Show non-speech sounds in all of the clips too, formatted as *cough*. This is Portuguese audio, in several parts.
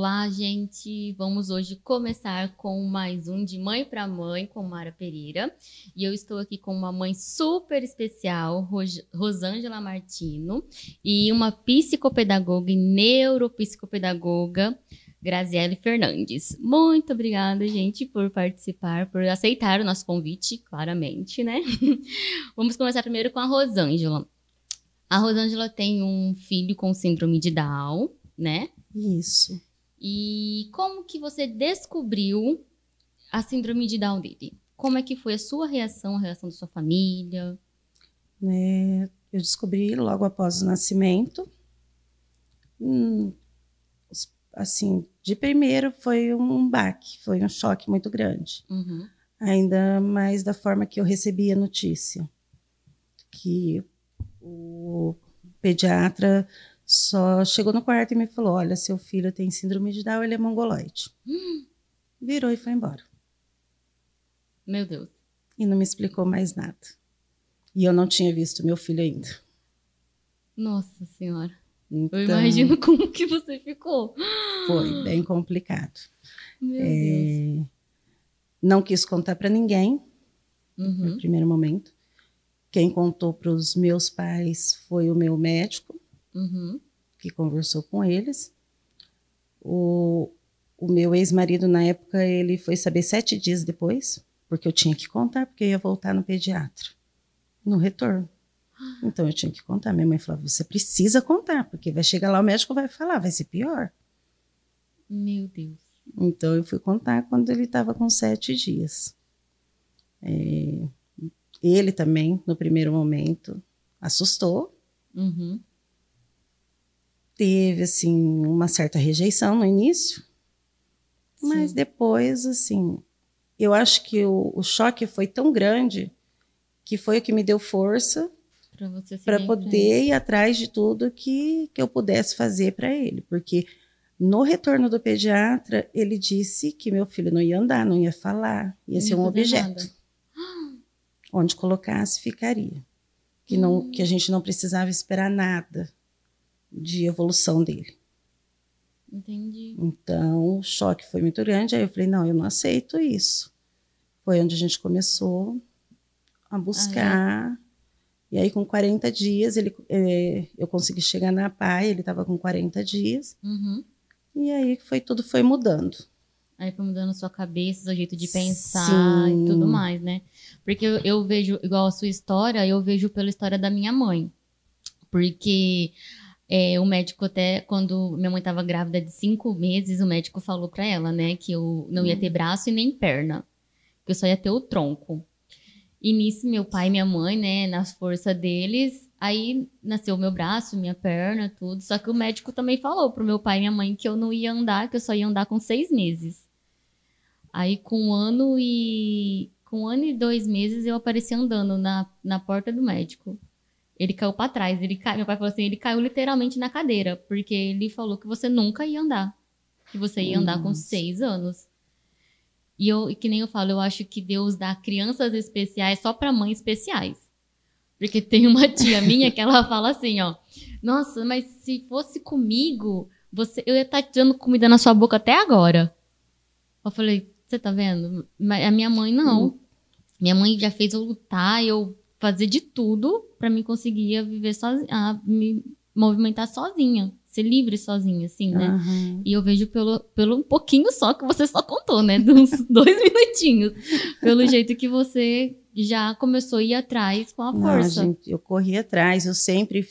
Olá, gente! Vamos hoje começar com mais um de Mãe para Mãe com Mara Pereira. E eu estou aqui com uma mãe super especial, Ros Rosângela Martino, e uma psicopedagoga e neuropsicopedagoga, Graziele Fernandes. Muito obrigada, gente, por participar, por aceitar o nosso convite, claramente, né? *laughs* Vamos começar primeiro com a Rosângela. A Rosângela tem um filho com síndrome de Down, né? Isso. E como que você descobriu a síndrome de Down dele? Como é que foi a sua reação, a reação da sua família? É, eu descobri logo após o nascimento. Hum, assim, de primeiro foi um baque, foi um choque muito grande. Uhum. Ainda mais da forma que eu recebi a notícia. Que o pediatra só chegou no quarto e me falou: Olha, seu filho tem síndrome de Down, ele é mongoloide. Hum. *gasps* Virou e foi embora. Meu Deus. E não me explicou mais nada. E eu não tinha visto meu filho ainda. Nossa Senhora. Então, Eu imagino *laughs* como que você ficou. Foi bem complicado. Meu Deus. É, não quis contar para ninguém Uhum. no primeiro momento. Quem contou para os meus pais foi o meu médico, Uhum. que conversou com eles. O, o meu ex-marido, na época, ele foi saber sete dias depois, porque eu tinha que contar, porque eu ia voltar no pediatra, no retorno. *gasps* Então eu tinha que contar. Minha mãe falou: você precisa contar, porque vai chegar lá, o médico vai falar, vai ser pior. Meu Deus. Então eu fui contar quando ele estava com sete dias. É, ele também, no primeiro momento, assustou. Uhum. Teve, assim, uma certa rejeição no início. Mas Sim. depois, assim, eu acho que o, o choque foi tão grande que foi o que me deu força para poder ir atrás de tudo que, que eu pudesse fazer para ele. Porque no retorno do pediatra, ele disse que meu filho não ia andar, não ia falar, ia Não ser um objeto. nada. Onde colocasse, ficaria. Que, não, Hum. que a gente não precisava esperar nada de evolução dele. Entendi. Então, o choque foi muito grande. Aí eu falei: não, eu não aceito isso. Foi onde a gente começou a buscar. E aí, com 40 dias, ele, eh, eu consegui chegar na PAI, ele estava com 40 dias. Uhum. E aí foi tudo foi mudando. Aí foi mudando a sua cabeça, seu jeito de pensar Sim. e tudo mais, né? Porque eu, eu vejo, igual a sua história, eu vejo pela história da minha mãe. Porque é, o médico até, quando minha mãe estava grávida de cinco meses, o médico falou pra ela, né, que eu não ia ter braço e nem perna. Que eu só ia ter o tronco. E nisso, meu pai e minha mãe, né, nas forças deles, aí nasceu meu braço, minha perna, tudo. Só que o médico também falou pro meu pai e minha mãe que eu não ia andar, que eu só ia andar com seis meses. Aí, com um ano e. Com um ano e dois meses, eu apareci andando na, na porta do médico. Ele caiu pra trás. Ele cai, meu pai falou assim: ele caiu literalmente na cadeira, porque ele falou que você nunca ia andar. Que você ia andar com Nossa. seis anos. E eu, que nem eu falo, eu acho que Deus dá crianças especiais só para mães especiais. Porque tem uma tia minha que ela fala assim, ó. Nossa, mas se fosse comigo, você, eu ia estar tirando comida na sua boca até agora. Eu falei, você tá vendo? Mas a minha mãe não. Minha mãe já fez eu lutar, eu fazer de tudo pra mim conseguir viver sozinha, me movimentar sozinha, ser livre sozinha, assim, né? Aham. E eu vejo pelo, pelo um pouquinho só que você só contou, né? De uns *laughs* dois minutinhos. Pelo jeito que você já começou a ir atrás com a Não, força. gente, eu corri atrás, eu sempre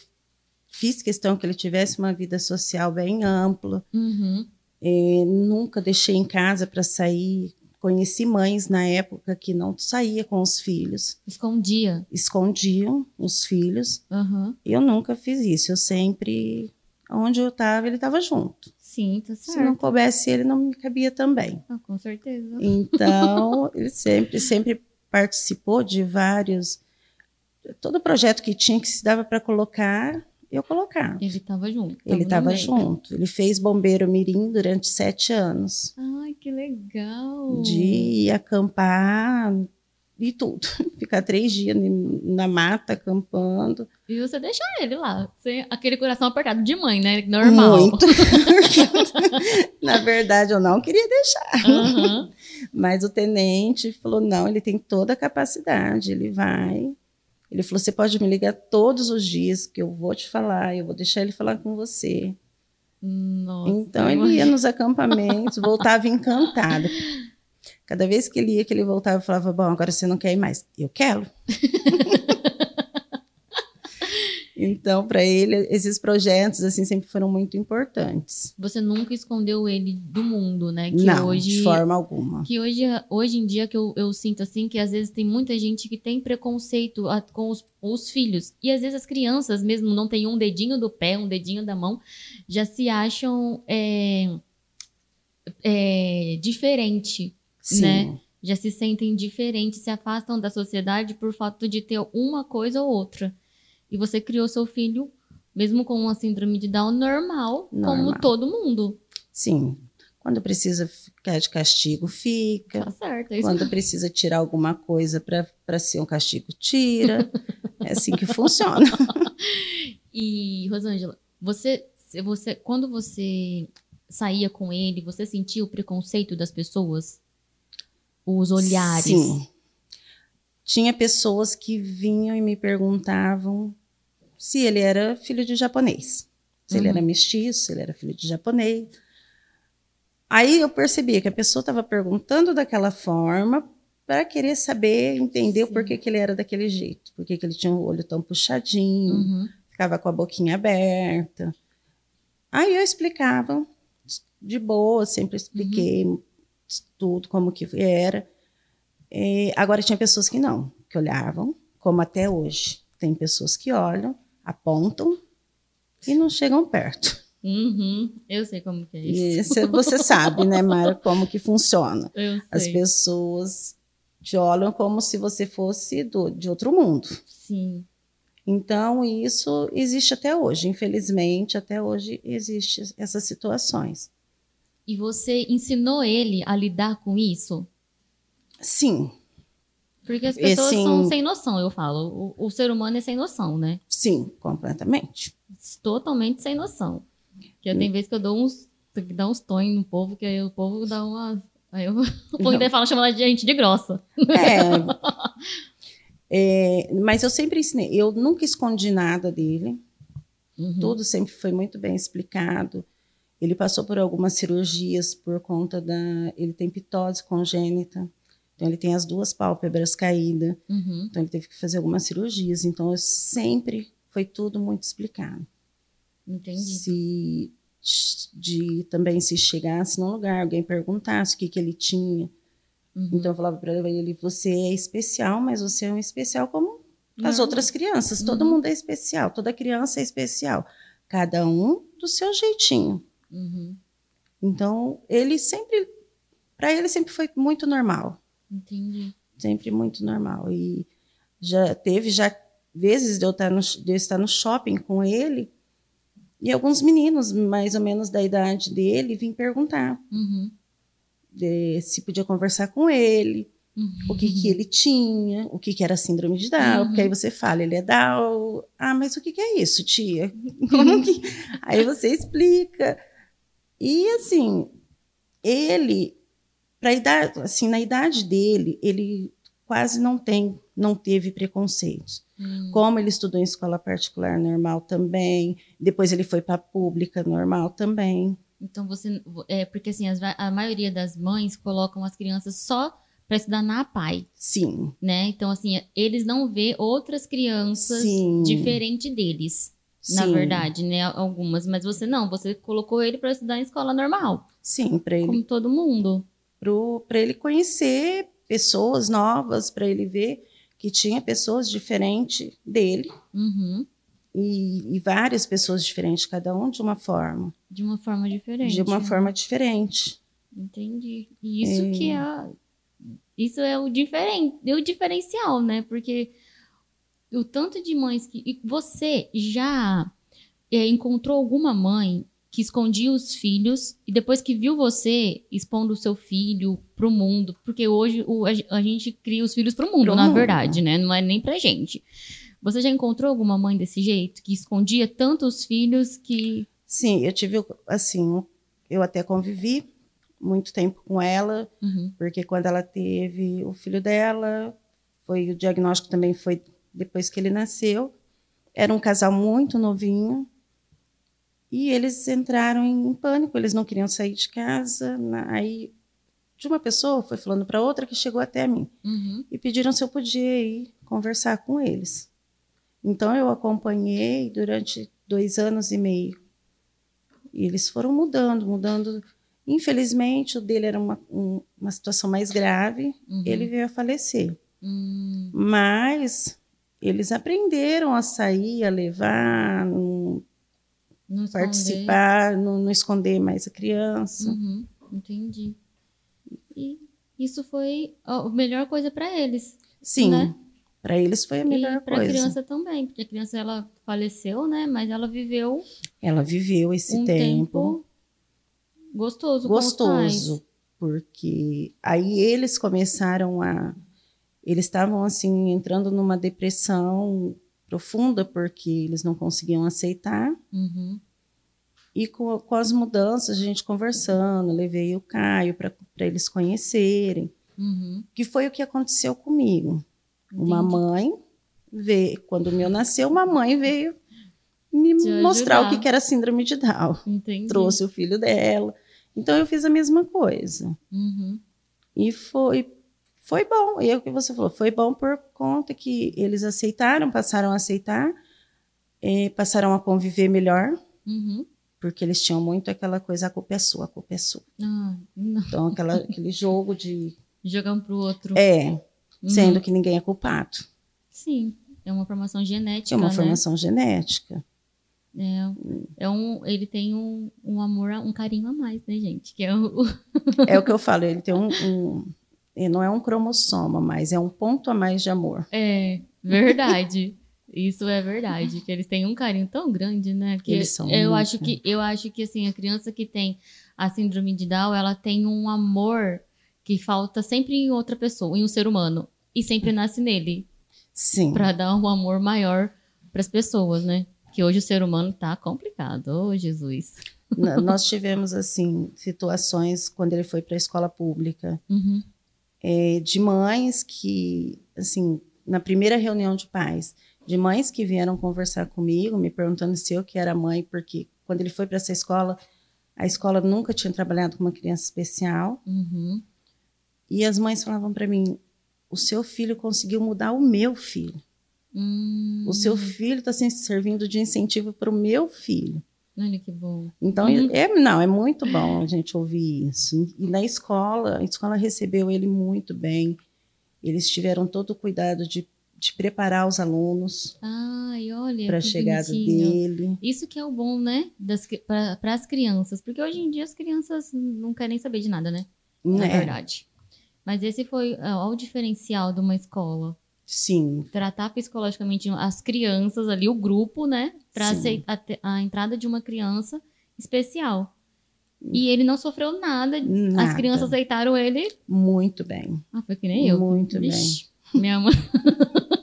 fiz questão que ele tivesse uma vida social bem ampla. Uhum. Eh, nunca deixei em casa para sair. Conheci mães na época que não saía com os filhos, Escondia. escondiam os filhos. Uhum. Eu nunca fiz isso. Eu sempre, onde eu estava, ele estava junto. Sim, tá Se não certo. coubesse ele, não me cabia também. Ah, com certeza. Então, *laughs* ele sempre, sempre participou de vários. Todo projeto que tinha que se dava para colocar, eu colocava. Ele tava junto. Ele tava estava junto. Ele fez bombeiro mirim durante sete anos. Ai, que legal. De acampar e tudo. *laughs* Ficar três dias na mata, acampando. E você deixa ele lá, sem aquele coração apertado de mãe, né? Normal. Muito. *laughs* *laughs* na verdade, eu não queria deixar. Uhum. Mas o tenente falou: não, ele tem toda a capacidade, ele vai. Ele falou: você pode me ligar todos os dias, que eu vou te falar, eu vou deixar ele falar com você. Nossa, então ele ia nos acampamentos, voltava encantado. Cada vez que ele ia, que ele voltava, eu falava: Bom, agora você não quer ir mais. Eu quero. Então, para ele, esses projetos assim sempre foram muito importantes. Você nunca escondeu ele do mundo, né? Que não, hoje, de forma alguma. Que hoje, hoje em dia que eu, eu sinto assim que às vezes tem muita gente que tem preconceito com os, os filhos e às vezes as crianças mesmo não tem um dedinho do pé, um dedinho da mão, já se acham é, é, diferente Sim. né? Já se sentem diferentes, se afastam da sociedade por fato de ter uma coisa ou outra. E você criou seu filho, mesmo com uma síndrome de Down, normal, normal. como todo mundo. Sim. Quando precisa ficar de castigo, fica. Tá certo. É Quando precisa tirar alguma coisa para ser um castigo, tira. *laughs* é assim que funciona. e, Rosângela, você, você, quando você saía com ele, você sentia o preconceito das pessoas? os olhares. Sim. Tinha pessoas que vinham e me perguntavam se ele era filho de japonês. Se uhum. ele era uhum. mestiço, se ele era filho de japonês. Aí eu percebi que a pessoa estava perguntando daquela forma para querer saber, entender Sim. o porquê que ele era daquele jeito. Por que ele tinha o olho tão puxadinho, uhum. ficava com a boquinha aberta. Aí eu explicava de boa, sempre expliquei, uhum tudo como que era. É, agora tinha pessoas que não, que olhavam, como até hoje. Tem pessoas que olham, apontam e não chegam perto. Uhum, eu sei como que é isso. isso você sabe, né, Mara, como que funciona. *laughs* As pessoas te olham como se você fosse do, de outro mundo. Sim. Então, isso existe até hoje. Infelizmente, até hoje existe essas situações. E você ensinou ele a lidar com isso? Sim. Porque as pessoas Esse... são sem noção, eu falo. O, o, ser humano é sem noção, né? Sim, completamente. Totalmente sem noção. Porque hum. tem vezes que eu dou uns, dá uns tons no povo, que aí o povo dá uma. Aí eu, *laughs* o povo ainda fala chamando de gente de grossa. É, *laughs* é, mas eu sempre ensinei, eu nunca escondi nada dele. Uhum. Tudo sempre foi muito bem explicado. Ele passou por algumas cirurgias por conta da. Ele tem pitose congênita. Então, ele tem as duas pálpebras caídas. Uhum. Então, ele teve que fazer algumas cirurgias. Então, eu sempre. Foi tudo muito explicado. Entendi. Se, de também se chegasse num lugar, alguém perguntasse o que, que ele tinha. Uhum. Então, eu falava para ele: você é especial, mas você é um especial como Não. as outras crianças. Uhum. Todo mundo é especial. Toda criança é especial. Cada um do seu jeitinho. Uhum. Então, ele sempre, para ele sempre foi muito normal. Entendi. Sempre muito normal. E já teve já vezes de eu estar no, de eu estar no shopping com ele e alguns meninos mais ou menos da idade dele vim perguntar uhum. de, se podia conversar com ele. Uhum. O que, que ele tinha, o que, que era síndrome de Down, uhum. porque aí você fala, ele é Down. Ah, mas o que, que é isso, tia? *laughs* Como que... aí você explica. E assim, ele, idade, assim, na idade dele, ele quase não tem, não teve preconceitos. Hum. Como ele estudou em escola particular normal também, depois ele foi para pública normal também. Então você, é porque assim as, a maioria das mães colocam as crianças só para estudar na PAI. Sim. Né? Então assim eles não vê outras crianças diferentes deles na verdade, né? Algumas, mas você não, você colocou ele para estudar em escola normal. Sim, para ele. Como todo mundo. Para ele conhecer pessoas novas, para ele ver que tinha pessoas diferentes dele. Uhum. E, e, várias pessoas diferentes, cada um de uma forma. De uma forma diferente. De uma né? forma diferente. Entendi. E isso é... que é. Isso é o diferente, é o diferencial, né? Porque o tanto de mães que. E você já é, encontrou alguma mãe que escondia os filhos e depois que viu você expondo o seu filho pro mundo, porque hoje o, a, gente cria os filhos pro mundo, Pro na mundo. verdade, né? Não é nem pra gente. Você já encontrou alguma mãe desse jeito, que escondia tanto os filhos que. Sim, eu tive, assim, eu até convivi muito tempo com ela, Uhum, porque quando ela teve o filho dela, foi o diagnóstico também foi depois que ele nasceu. Era um casal muito novinho e eles entraram em pânico, eles não queriam sair de casa. Aí, de uma pessoa foi falando para outra que chegou até mim uhum, e pediram se eu podia ir conversar com eles. Então eu acompanhei durante dois anos e meio. E eles foram mudando, mudando. Infelizmente, o dele era uma, um- uma situação mais grave, uhum. ele veio a falecer. Hum, Mas eles aprenderam a sair, a levar, não não esconder. participar, não, não esconder mais a criança. Uhum, entendi. E isso foi a melhor coisa pra eles. Sim, né? para eles foi a melhor e pra coisa. criança também, porque a criança ela faleceu, né? Mas ela viveu Ela viveu esse um tempo, gostoso, os pais. gostoso, porque aí eles começaram a. Eles estavam assim entrando numa depressão profunda porque eles não conseguiam aceitar. Uhum, E com, com as mudanças, a gente conversando, levei o Caio para eles conhecerem, uhum, que foi o que aconteceu comigo. Uma entendi. mãe veio, quando o meu nasceu, uma mãe veio me Te mostrar o ajudar. que era síndrome de Down. Entendi. Trouxe o filho dela. Então eu fiz a mesma coisa. Uhum, E foi, foi bom. E é o que você falou, foi bom por conta que eles aceitaram, passaram a aceitar, passaram a conviver melhor, uhum. porque eles tinham muito aquela coisa, a culpa é sua, a culpa é sua. Ah. Então, aquela, *laughs* aquele jogo de. Jogar um pro outro. É, Uhum. sendo que ninguém é culpado. Sim, é uma formação genética, É uma né? formação genética. É, é um, ele tem um, um amor, um carinho a mais, né, gente? Que é o, É o que eu falo, ele tem um. um não é um cromossoma, mas é um ponto a mais de amor. É, verdade. Isso é verdade, que eles têm um carinho tão grande, né? Que Eles são eu muito, acho que eu acho que assim, a criança que tem a síndrome de Down, ela tem um amor que falta sempre em outra pessoa, em um ser humano, e sempre nasce nele, Sim. Pra dar um amor maior para as pessoas, né? Que hoje o ser humano tá complicado, ô Jesus. N- Nós tivemos, assim, situações quando ele foi para a escola pública, Uhum. Eh, de mães que, assim, na primeira reunião de pais, de mães que vieram conversar comigo, me perguntando se eu que era mãe, porque quando ele foi para essa escola, a escola nunca tinha trabalhado com uma criança especial, Uhum. e as mães falavam para mim: o seu filho conseguiu mudar o meu filho. Hum, O seu filho está se servindo de incentivo para o meu filho. Olha que bom. Então, Uhum. é, não, é muito bom a gente ouvir isso. E na escola, a escola recebeu ele muito bem. Eles tiveram todo o cuidado de, de preparar os alunos para a chegada dele. Isso que é o bom, né? Para as crianças. Porque hoje em dia as crianças não querem saber de nada, né? Na Né? verdade. Mas esse foi ó, o diferencial de uma escola. Sim, Tratar psicologicamente as crianças ali, o grupo, né? Para Sim. aceitar a entrada de uma criança especial. E ele não sofreu nada. nada. As crianças aceitaram ele. Muito bem. Ah, foi que nem eu. Muito Vixe, Minha mãe.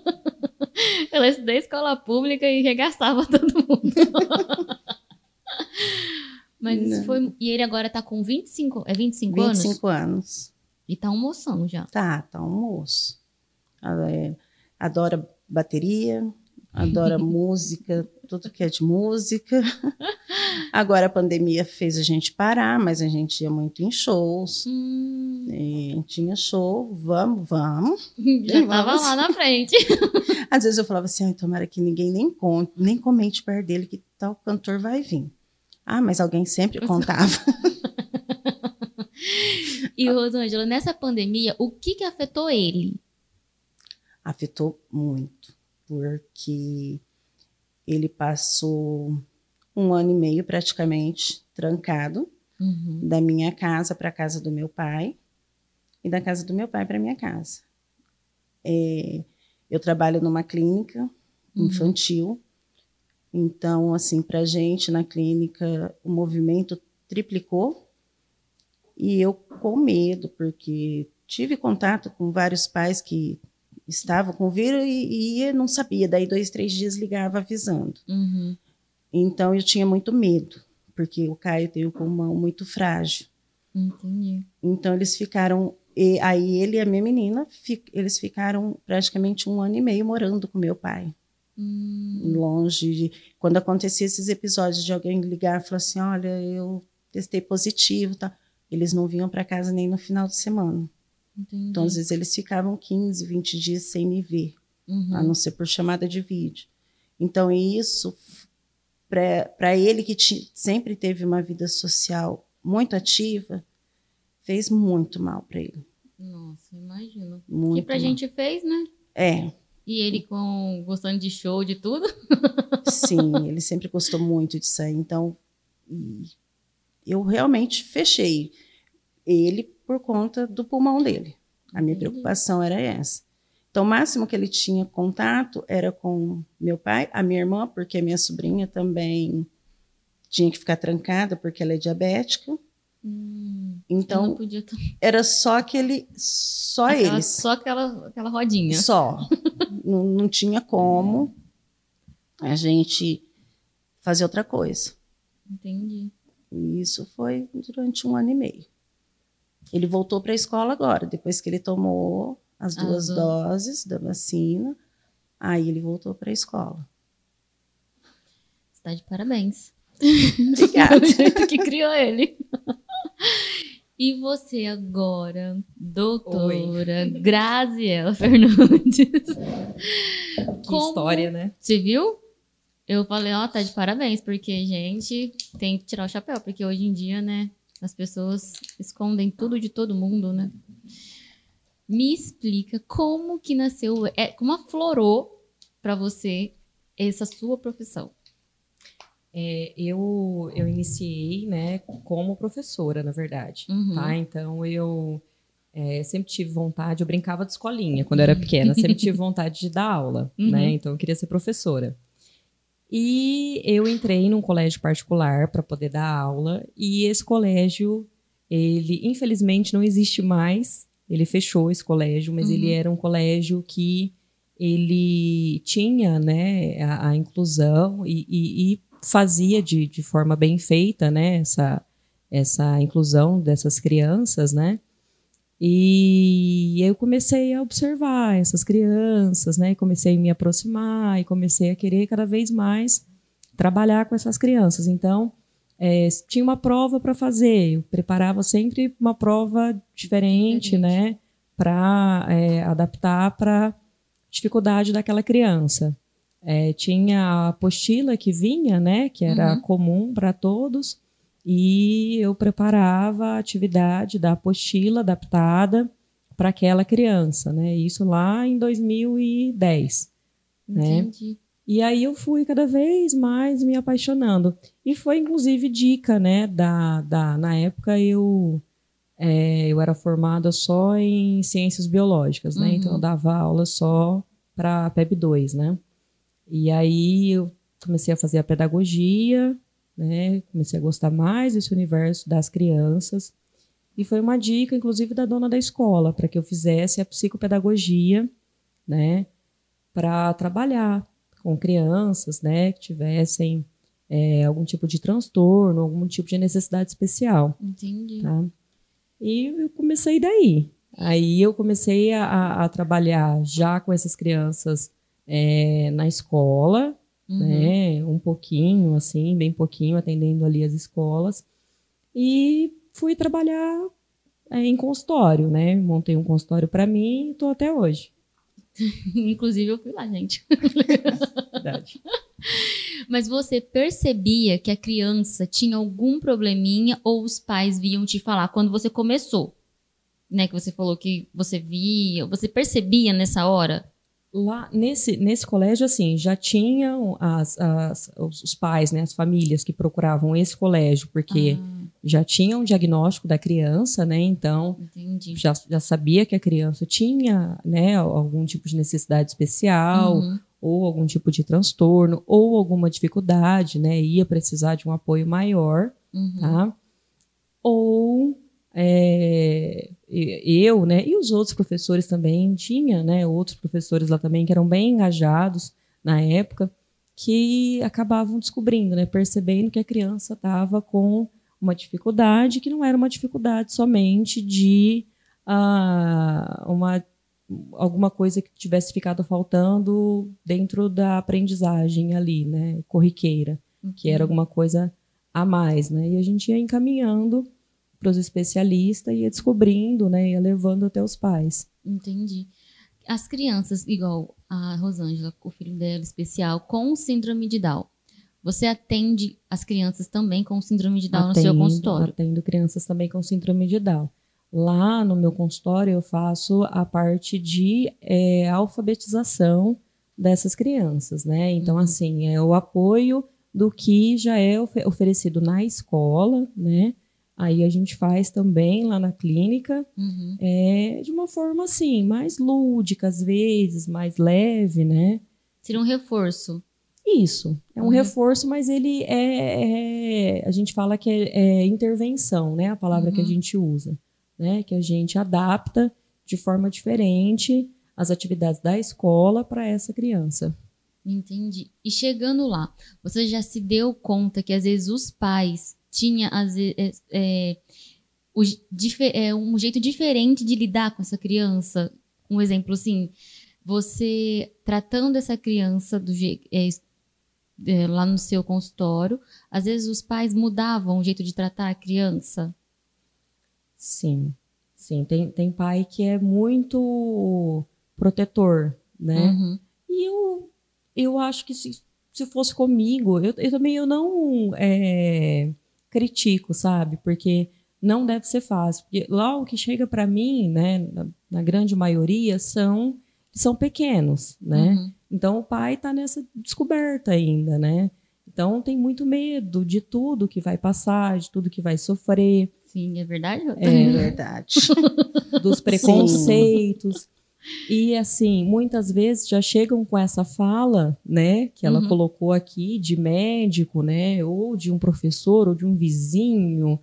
*laughs* Ela estudei escola pública e regaçava *laughs* todo mundo. Mas isso foi. E ele agora tá com 25. É 25, anos? 25 anos. E tá um moção já. Tá, tá um moço. É- adora bateria, adora música, tudo que é de música. *laughs* Agora a pandemia fez a gente parar, mas a gente ia muito em shows. Hum, E tinha show, vamos, vamos. *laughs* já E tava vamos. lá na frente. *laughs* Às vezes eu falava assim, tomara que ninguém nem conte, nem comente perto dele que tal cantor vai vir. Ah, mas alguém sempre contava. E, Rosângela, nessa pandemia, o que que afetou ele? Afetou muito, porque ele passou um ano e meio praticamente trancado Uhum. da minha casa para a casa do meu pai e da casa do meu pai para minha casa. É, eu trabalho numa clínica Uhum. infantil. Então, assim, para a gente na clínica, o movimento triplicou e eu com medo, porque tive contato com vários pais que estavam com vírus e, e não sabia. Daí, dois, três dias ligava avisando. Uhum. Então, eu tinha muito medo, porque o Caio tem o pulmão muito frágil. Entendi. Então, eles ficaram. E aí, ele e a minha menina, eles ficaram praticamente um ano e meio morando com meu pai. Hum. Longe. De, quando acontecia esses episódios de alguém ligar e falar assim: olha, eu testei positivo, tá? eles não vinham para casa nem no final de semana. Entendi. Então, às vezes, eles ficavam 15, 20 dias sem me ver, Uhum. a não ser por chamada de vídeo. Então, isso, para ele que sempre teve uma vida social muito ativa, fez muito mal para ele. Nossa, imagino. Muito que pra mal. gente fez, né? É, E ele com gostando de show, de tudo. *laughs* sim, ele sempre gostou muito disso aí. Então, e eu realmente fechei ele por conta do pulmão dele. A minha preocupação era essa. Então, o máximo que ele tinha contato era com meu pai, a minha irmã, porque a minha sobrinha também tinha que ficar trancada porque ela é diabética. Hum, Então, podia era só aquele, só aquela- eles, Só aquela, aquela rodinha. só. não, não tinha como a gente fazer outra coisa. Entendi. E isso foi durante um ano e meio. Ele voltou para a escola agora, depois que ele tomou as As duas doses da vacina, aí ele voltou para a escola. Você tá de parabéns. *laughs* Obrigada. Do jeito que criou ele. E você agora, doutora Graziela Fernandes. Que história, né? Você viu? Eu falei, ó, tá de parabéns, porque, gente, tem que tirar o chapéu, porque hoje em dia, né, as pessoas escondem tudo de todo mundo, né? Me explica como que nasceu, é, como aflorou pra você essa sua profissão. É, eu, eu iniciei, né, como professora, na verdade. Uhum. Tá? Então eu é, sempre tive vontade, eu brincava de escolinha quando eu era *laughs* pequena, sempre tive vontade de dar aula, Uhum. né? Então eu queria ser professora. E eu entrei num colégio particular para poder dar aula, e esse colégio, ele infelizmente não existe mais. Ele fechou esse colégio, mas Uhum. ele era um colégio que ele tinha, né, a, a inclusão e, e- e fazia de, de forma bem feita, né, essa, essa inclusão dessas crianças, né? E eu comecei a observar essas crianças, né? Comecei a me aproximar e comecei a querer cada vez mais trabalhar com essas crianças. Então, é, tinha uma prova para fazer, eu preparava sempre uma prova diferente, Diferente. né? Para adaptar para dificuldade daquela criança. É, tinha a apostila que vinha, né? Que era Uhum. comum para todos e eu preparava a atividade da apostila adaptada para aquela criança, né? Isso lá em 2010. Né? Entendi. E aí eu fui cada vez mais me apaixonando. E foi inclusive dica, né? Da, da, na época eu, é, eu era formada só em ciências biológicas, né? Uhum. Então eu dava aula só para PEB 2, né? E aí eu comecei a fazer a pedagogia, né? Comecei a gostar mais desse universo das crianças. E foi uma dica, inclusive, da dona da escola, para que eu fizesse a psicopedagogia, né? Para trabalhar com crianças, né? Que tivessem é, algum tipo de transtorno, algum tipo de necessidade especial. Entendi. Tá? E eu comecei daí. Aí eu comecei a, a- trabalhar já com essas crianças é, na escola, Uhum. né? Um pouquinho, assim, bem pouquinho, atendendo ali as escolas. E fui trabalhar é, em consultório, né? Montei um consultório para mim e estou até hoje. *laughs* Inclusive, eu fui lá, gente. Verdade. *laughs* Mas você percebia que a criança tinha algum probleminha ou os pais vinham te falar quando você começou? Né, que você falou que você via, você percebia nessa hora? Lá nesse, nesse colégio, assim, já tinham as, as- os pais, né, as famílias que procuravam esse colégio, porque Ah, já tinham um diagnóstico da criança, né? Então entendi. já, já sabia que a criança tinha, né, algum tipo de necessidade especial Uhum. ou algum tipo de transtorno, ou alguma dificuldade, né? Ia precisar de um apoio maior, Uhum. tá? Ou é, eu, né? E os outros professores também tinha, né? Outros professores lá também que eram bem engajados na época, que acabavam descobrindo, né? Percebendo que a criança estava com uma dificuldade que não era uma dificuldade somente de ah, uma alguma coisa que tivesse ficado faltando dentro da aprendizagem ali, né, corriqueira, que era alguma coisa a mais, né? E a gente ia encaminhando para os especialistas, ia descobrindo, né, ia levando até os pais. Entendi. As crianças, igual a Rosângela, o filho dela especial, com síndrome de Down. Você atende as crianças também com síndrome de Down no seu consultório? Atendo crianças também com síndrome de Down. Lá no meu consultório eu faço a parte de é, alfabetização dessas crianças, né? Então, Uhum. assim, é o apoio do que já é ofe- oferecido na escola, né? Aí a gente faz também lá na clínica, Uhum. é, de uma forma assim, mais lúdica às vezes, mais leve, né? Seria um reforço. Isso, é um Uhum. reforço, mas ele é, é- A gente fala que é, é intervenção, né? A palavra que a Uhum. gente usa, né? Que a gente adapta de forma diferente as atividades da escola para essa criança. Entendi. E chegando lá, você já se deu conta que às vezes os pais tinham às vezes, é, o j- dife- é, um jeito diferente de lidar com essa criança? Um exemplo assim, você tratando essa criança do jeito lá no seu consultório, às vezes os pais mudavam o jeito de tratar a criança. Sim, sim. Tem, tem pai que é muito protetor, né? Uhum. E eu, eu acho que se, se fosse comigo, eu, eu também eu não é, critico, sabe? Porque não deve ser fácil. Porque lá o que chega para mim, né, na, na grande maioria, são, são pequenos, né? Uhum. Então o pai está nessa descoberta ainda, né? Então tem muito medo de tudo que vai passar, de tudo que vai sofrer, Sim, é verdade? É verdade. *laughs* dos preconceitos. E assim, muitas vezes já chegam com essa fala, né, que ela Uhum. colocou aqui de médico, né, ou de um professor, ou de um vizinho,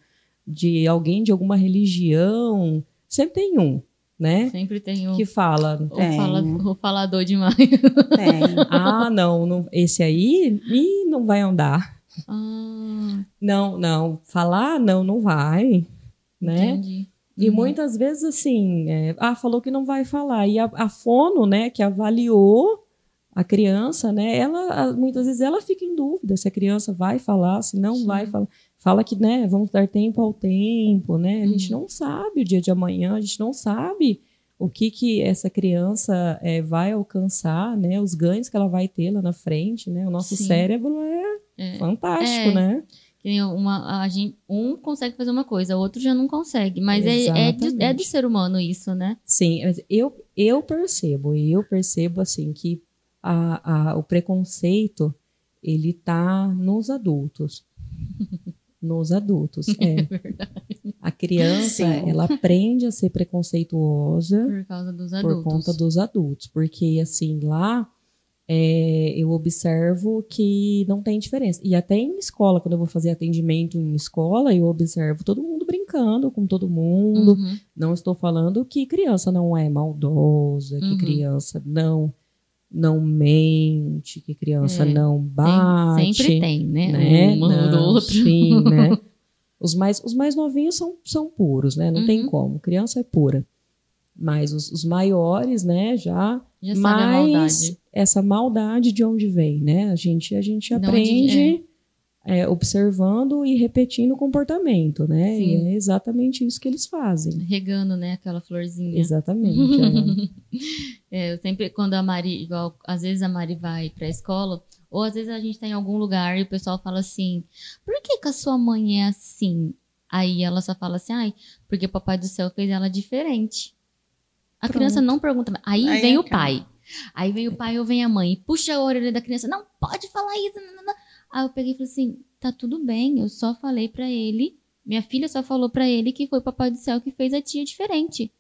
de alguém de alguma religião. Sempre tem um, né, Sempre tem o, que fala, o, Tem. fala- o falador demais. *laughs* Tem. ah, não, não, esse aí, ih, não vai andar. Ah, Não, não, falar, não, não vai, né? entendi. E Uhum. muitas vezes, assim, é, ah, falou que não vai falar. E a, a fono, né, que avaliou a criança, né, ela, muitas vezes ela fica em dúvida se a criança vai falar, se não Sim. vai falar. Fala que, né, vamos dar tempo ao tempo, né? A gente Uhum. não sabe o dia de amanhã, a gente não sabe o que que essa criança é, vai alcançar, né, os ganhos que ela vai ter lá na frente, né? O nosso Sim. cérebro é, É. fantástico, É. né? Uma, gente, um consegue fazer uma coisa, o outro já não consegue. Mas é, é, do, é do Exatamente. ser humano isso, né? Sim, eu, eu percebo, eu percebo assim que a, a, o preconceito ele tá nos adultos. *laughs* Nos adultos, é. A criança, Sim. ela aprende a ser preconceituosa Por causa dos por adultos. conta dos adultos, porque assim lá é, eu observo que não tem diferença. E até em escola, quando eu vou fazer atendimento em escola, eu observo todo mundo brincando com todo mundo. Uhum. Não estou falando que criança não é maldosa, que Uhum. criança não não mente, que criança É, não Tem- bate, sempre tem, né? né? Um ou do outro. Sim, né? Os mais, os mais novinhos são, são puros, né? Não tem Uhum. como. Criança é pura. Mas os, os maiores, né, já, Já mais. Essa maldade de onde vem, né? A gente, a gente aprende é, observando e repetindo o comportamento, né? Sim. E é exatamente isso que eles fazem. Regando, né? Aquela florzinha. Exatamente. é. *laughs* É, eu sempre, quando a Mari, igual, às vezes a Mari vai pra escola, ou às vezes a gente tá em algum lugar e o pessoal fala assim, por que que a sua mãe é assim? Aí ela só fala assim, ai, porque o papai do céu fez ela diferente. A Pronto. criança não pergunta, aí, Aí vem o acaba. pai. Aí vem o pai ou vem a mãe, e puxa a orelha da criança, não pode falar isso. Não, não. Aí eu peguei e falei assim, tá tudo bem, eu só falei pra ele, minha filha só falou pra ele que foi o papai do céu que fez a tia diferente.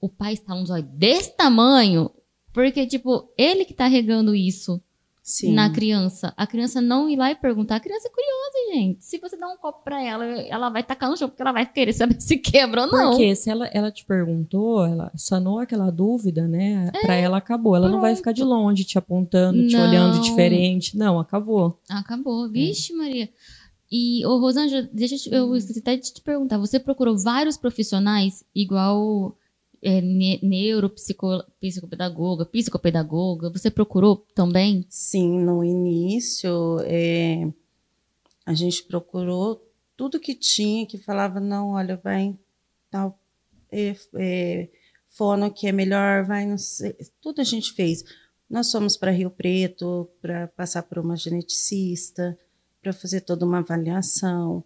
O pai está um zóio desse tamanho, Porque, tipo, ele que tá regando isso Sim. na criança. A criança não ir lá e perguntar. A criança é curiosa, gente. Se você dá um copo pra ela, ela vai tacar no chão, porque ela vai querer saber *laughs* se quebra ou não. Porque se ela, ela te perguntou, ela sanou aquela dúvida, né? É, pra ela acabou. Ela não vai pronto. ficar de longe te apontando, te Não. olhando diferente. Não, acabou. Acabou. Vixe, Maria. E, ô, Rosângela, deixa eu, te- eu esqueci até de te perguntar. Você procurou vários profissionais, igual é, ne, neuro, psico- psicopedagoga, psicopedagoga? Você procurou também? Sim, no início é, a gente procurou tudo que tinha que falava, não, olha, vai em tal é, é, fono que é melhor, vai não sei. Tudo a gente fez. Nós fomos para Rio Preto para passar por uma geneticista, para fazer toda uma avaliação.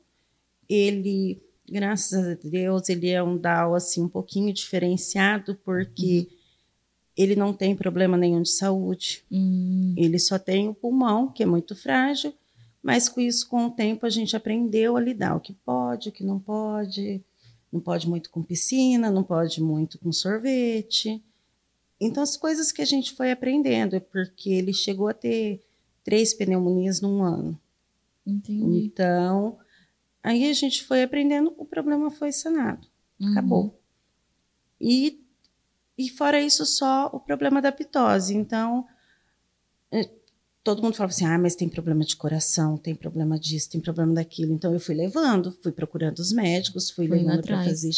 Ele, graças a Deus, ele é um DAO assim um pouquinho diferenciado porque ele não tem problema nenhum de saúde. Hum, Ele só tem o pulmão, que é muito frágil, mas com isso, com o tempo, a gente aprendeu a lidar. O que pode, o que não pode. Não pode muito com piscina, não pode muito com sorvete. Então, as coisas que a gente foi aprendendo, é porque ele chegou a ter três pneumonias num ano. entendi. Então, aí a gente foi aprendendo, o problema foi sanado Uhum. acabou. E, e fora isso, só o problema da pitose. Então, eh, todo mundo falava assim: ah, mas tem problema de coração, tem problema disso, tem problema daquilo. Então, eu fui levando, fui procurando os médicos, fui indo levando para fazer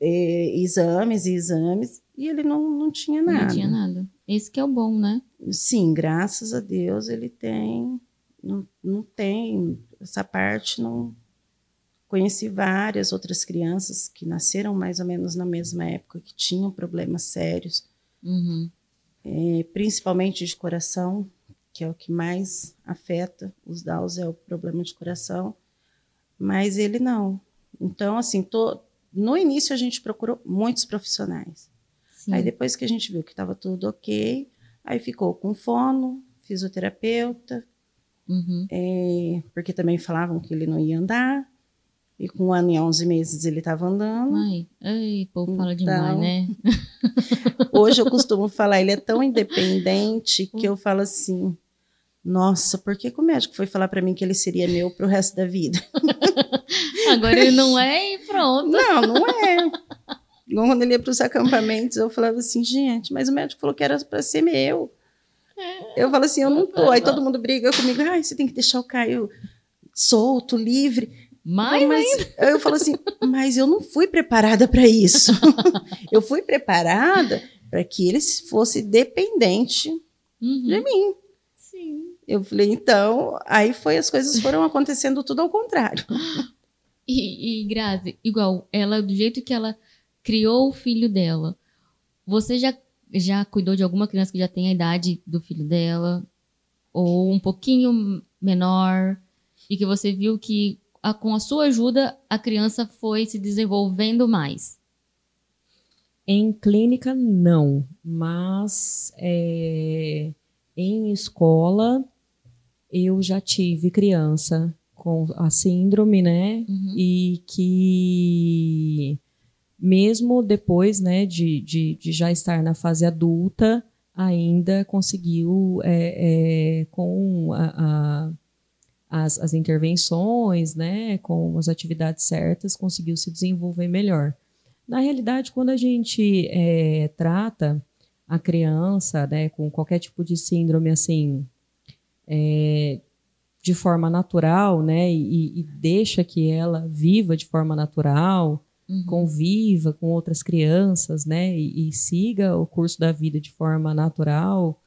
eh, exames e exames, e ele não, não tinha nada. Não tinha nada. Esse que é o bom, né? Sim, graças a Deus ele tem. Não, não tem essa parte, não. Conheci várias outras crianças que nasceram mais ou menos na mesma época, que tinham problemas sérios, Uhum. eh, principalmente de coração, que é o que mais afeta os DAOs, é o problema de coração, mas ele não. Então, assim, tô- no início a gente procurou muitos profissionais. Sim. Aí depois que a gente viu que estava tudo ok, aí ficou com fono, fisioterapeuta, Uhum. eh, porque também falavam que ele não ia andar. E com um ano e 11 meses ele estava andando. Ai, ai, o povo fala Então, demais, né? *laughs* Hoje eu costumo falar, ele é tão independente que eu falo assim: nossa, por que, que o médico foi falar para mim que ele seria meu pro resto da vida? *laughs* Agora ele não é e pronto. Não, não é. Quando ele ia para os acampamentos, eu falava assim, gente, mas o médico falou que era para ser meu. Eu falo assim, eu não tô. Aí todo mundo briga comigo, ai, você tem que deixar o Caio solto, livre. Mas, mas *laughs* eu falo assim, mas eu não fui preparada para isso. *laughs* eu fui preparada para que ele fosse dependente Uhum. de mim. Sim. Eu falei, então, aí foi, as coisas foram acontecendo tudo ao contrário. E, e Grazi, igual, ela, do jeito que ela criou o filho dela, você já, já cuidou de alguma criança que já tem a idade do filho dela? Ou um pouquinho menor? E que você viu que a- com a sua ajuda a criança foi se desenvolvendo mais? Em clínica, não. Mas é, em escola, eu já tive criança com a síndrome, né? Uhum. E que, mesmo depois, né, de, de, de já estar na fase adulta, ainda conseguiu, é, é, com a- a- as, as intervenções, né, com as atividades certas, conseguiu se desenvolver melhor. Na realidade, quando a gente é, trata a criança né, com qualquer tipo de síndrome assim, é, de forma natural, né, e, e deixa que ela viva de forma natural, Uhum. conviva com outras crianças, né, e, e siga o curso da vida de forma natural,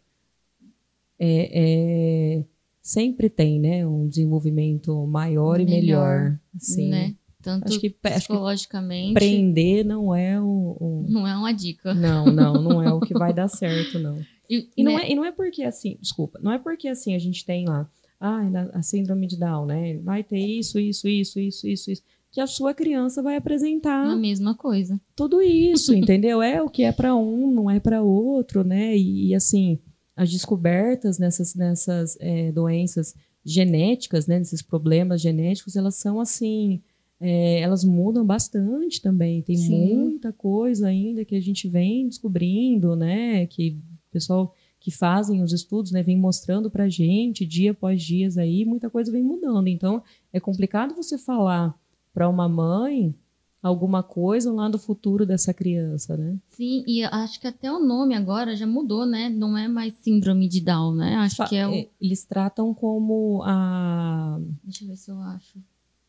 é, é, sempre tem, né, um desenvolvimento maior e Melhor, melhor. Sim. Né? Tanto Acho que, acho que psicologicamente, prender não é o, o- não é uma dica. Não, não, não é o que vai dar certo, não. *laughs* E, E não, né, é, e não é porque assim, desculpa, não é porque assim a gente tem lá, ah, a síndrome de Down, né? Vai ter isso, isso, isso, isso, isso, isso, que a sua criança vai apresentar a mesma coisa. tudo isso, *laughs* entendeu? É o que é para um, não é para outro, né? E, e, assim, as descobertas nessas, nessas é, doenças genéticas, né? Nesses problemas genéticos, elas são assim, é, elas mudam bastante também. Tem Sim. muita coisa ainda que a gente vem descobrindo, né? Que pessoal que fazem os estudos, né, vem mostrando para gente dia após dias aí, muita coisa vem mudando. Então, é complicado você falar para uma mãe alguma coisa lá do futuro dessa criança, né? Sim, e acho que até o nome agora já mudou, né? Não é mais síndrome de Down, né? Acho Fa que é o... É, eles tratam como a... Deixa eu ver se eu acho.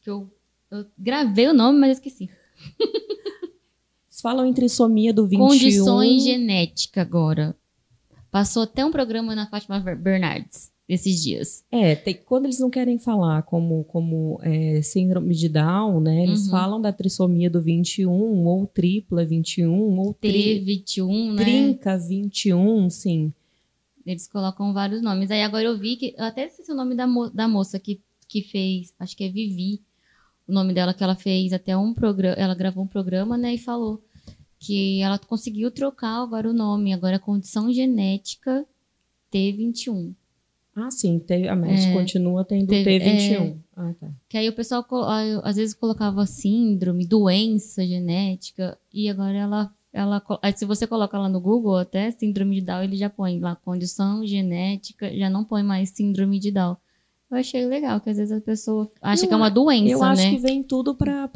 Que eu, eu gravei o nome, mas esqueci. *laughs* Eles falam em trissomia do 21. Condições genética agora. Passou até um programa na Fátima Bernardes esses dias. É, tem, quando eles não querem falar como, como é, síndrome de Down, né? Eles uhum. falam da trissomia do 21, ou tripla 21, ou tri, T21, né? Trinca 21, sim. Eles colocam vários nomes. Aí agora eu vi que. Eu até esqueci o nome da, mo da moça que, que fez, acho que é Vivi, o nome dela, que ela fez até um programa. Ela gravou um programa, né? E falou que ela conseguiu trocar agora o nome, agora é condição genética T21. Ah, sim, tem, ah, mas é, continua tendo teve, T21. É, ah, tá. Que aí o pessoal às vezes colocava síndrome, doença genética, e agora ela, ela. Se você coloca lá no Google, até síndrome de Down, ele já põe lá condição genética, já não põe mais síndrome de Down. Eu achei legal, que às vezes a pessoa acha eu, que é uma doença, eu né? Eu acho que vem tudo para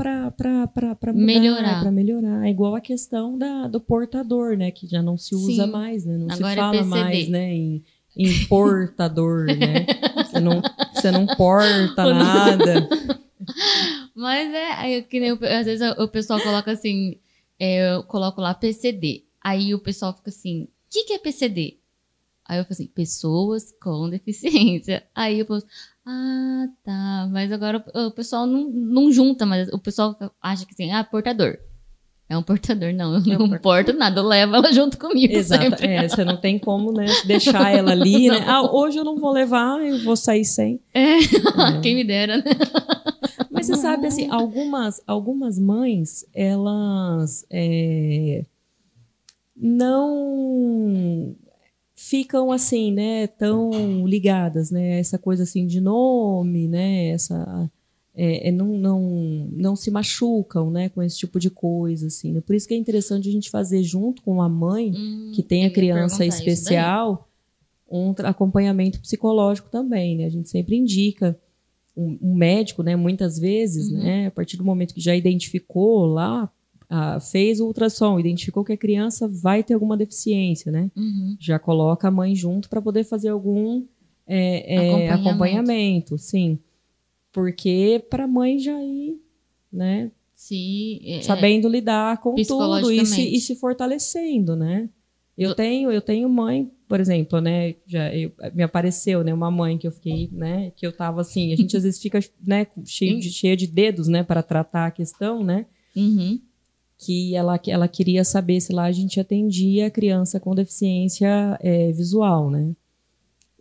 melhorar. Para melhorar. É igual a questão da, do portador, né? Que já não se usa Sim. mais, né? Não Agora se é fala é mais, né? Em, em portador, né? Você não, você não porta nada. Mas é, que nem, às vezes o pessoal coloca assim, é, eu coloco lá PCD. Aí o pessoal fica assim, o que, que é PCD? Aí eu falei assim, pessoas com deficiência. Aí eu falei, ah, tá. Mas agora o pessoal não, não junta, mas o pessoal acha que assim, ah, portador. É um portador, não, eu é não um porto nada, eu levo ela junto comigo. Exato, sempre. É, você não tem como, né, deixar ela ali, *laughs* né? Ah, hoje eu não vou levar, eu vou sair sem. É, é. *laughs* quem me dera, né? Mas você sabe, assim, algumas, algumas mães, elas é, não ficam assim, né, tão ligadas, né, essa coisa assim de nome, né, essa é, é, não, não, não se machucam, né, com esse tipo de coisa, assim. Né? Por isso que é interessante a gente fazer junto com a mãe hum, que tem a criança especial um acompanhamento psicológico também, né? A gente sempre indica um, um médico, né, muitas vezes, uhum. né, a partir do momento que já identificou lá ah, fez o ultrassom, identificou que a criança vai ter alguma deficiência, né? Uhum. Já coloca a mãe junto para poder fazer algum é, é, acompanhamento. acompanhamento. sim. Porque para a mãe já ir, né? Sim, é, sabendo lidar com tudo e se, e se fortalecendo, né? Eu tenho, eu tenho mãe, por exemplo, né? Já eu, me apareceu, né? Uma mãe que eu fiquei, né? Que eu tava assim. A gente às vezes fica, *laughs* né? Cheio de, cheio de dedos, né? Para tratar a questão, né? Uhum que ela, ela queria saber se lá a gente atendia criança com deficiência é, visual, né?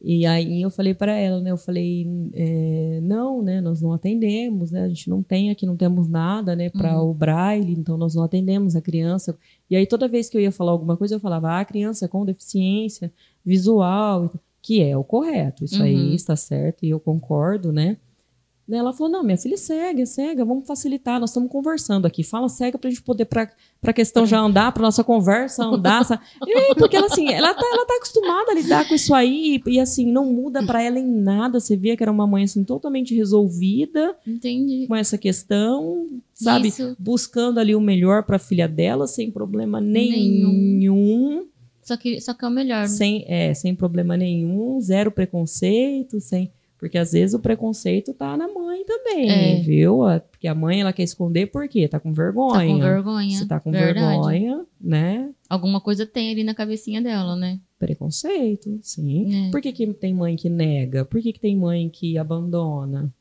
E aí eu falei para ela, né? Eu falei, é, não, né? Nós não atendemos, né? A gente não tem aqui, não temos nada, né? Para uhum. o braille, então nós não atendemos a criança. E aí toda vez que eu ia falar alguma coisa, eu falava, ah, criança com deficiência visual, que é o correto. Isso uhum. aí está certo e eu concordo, né? Né, ela falou: não, minha filha é cega, é cega, vamos facilitar, nós estamos conversando aqui. Fala cega para a gente poder, para a questão já andar, para nossa conversa andar. e, porque ela, assim, ela tá, ela tá acostumada a lidar com isso aí, e, e assim, não muda para ela em nada. Você via que era uma mãe assim, totalmente resolvida Entendi. com essa questão, sabe? Isso. Buscando ali o melhor para a filha dela, sem problema nenhum. nenhum. Só que, só que é o melhor. Né? Sem, é, sem problema nenhum, zero preconceito, sem porque às vezes o preconceito tá na mãe também, é. viu? Porque a mãe ela quer esconder por quê? Tá com vergonha. Tá com vergonha. Se tá com Verdade. vergonha, né? Alguma coisa tem ali na cabecinha dela, né? Preconceito, sim. É. Por que, que tem mãe que nega? Por que, que tem mãe que abandona?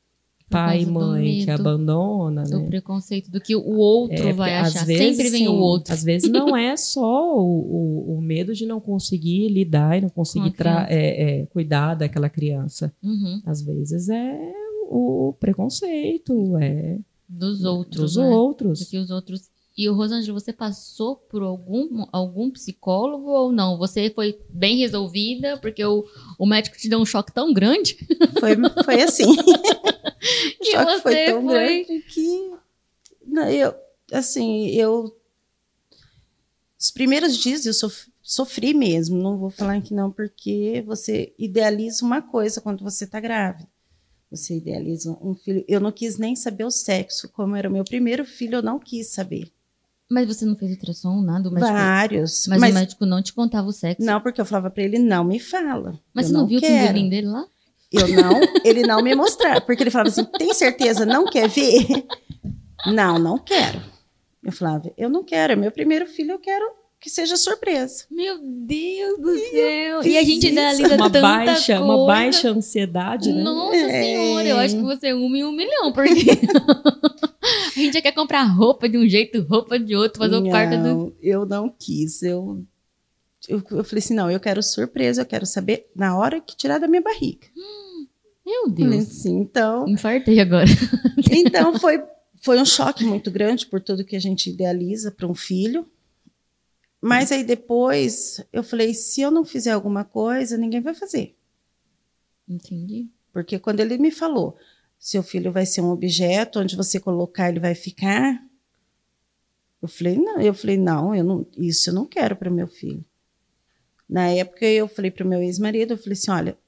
Pai e mãe que abandona, do né? preconceito do que o outro é, vai achar. Vezes, Sempre vem sim, o outro. Às vezes não é só o, o, o, medo de não conseguir lidar e não conseguir é, é, cuidar daquela criança. Uhum. Às vezes é o preconceito, é dos outros, dos né? outros. Do que os outros e o Rosângela, você passou por algum, algum psicólogo ou não? Você foi bem resolvida porque o, o médico te deu um choque tão grande? Foi, foi assim. *laughs* o choque foi tão foi... grande que não, eu, assim, eu os primeiros dias eu sof, sofri mesmo, não vou falar que não, porque você idealiza uma coisa quando você está grávida. Você idealiza um filho. Eu não quis nem saber o sexo, como era o meu primeiro filho, eu não quis saber. Mas você não fez ultrassom, nada? O médico... Vários. Mas, o médico não te contava o sexo? Não, porque eu falava para ele, não me fala. Mas você não, não viu quero. o pinguelinho dele lá? Eu não, ele não me mostrava, porque ele falava assim, tem certeza, não quer ver? Não, não quero. Eu falava, eu não quero, é meu primeiro filho, eu quero que seja surpresa. Meu Deus do céu! fiz E a gente isso. idealiza Uma tanta baixa, uma coisa. baixa ansiedade, né? Nossa É. senhora, eu acho que você é uma em um milhão, porque *laughs* a gente já quer comprar roupa de um jeito, roupa de outro, fazer o quarto do. Não, eu não quis, eu, eu, eu falei assim, não, eu quero surpresa, eu quero saber na hora que tirar da minha barriga. Meu Falei Deus. assim, então, Infartei agora. *laughs* então foi, foi um choque muito grande por tudo que a gente idealiza para um filho. Mas aí depois eu falei, se eu não fizer alguma coisa, ninguém vai fazer. Entendi. Porque quando ele me falou, seu filho vai ser um objeto, onde você colocar ele vai ficar. Eu falei, não, eu falei, não, eu não isso eu não quero para meu filho. Na época eu falei para o meu ex-marido, eu falei assim, olha,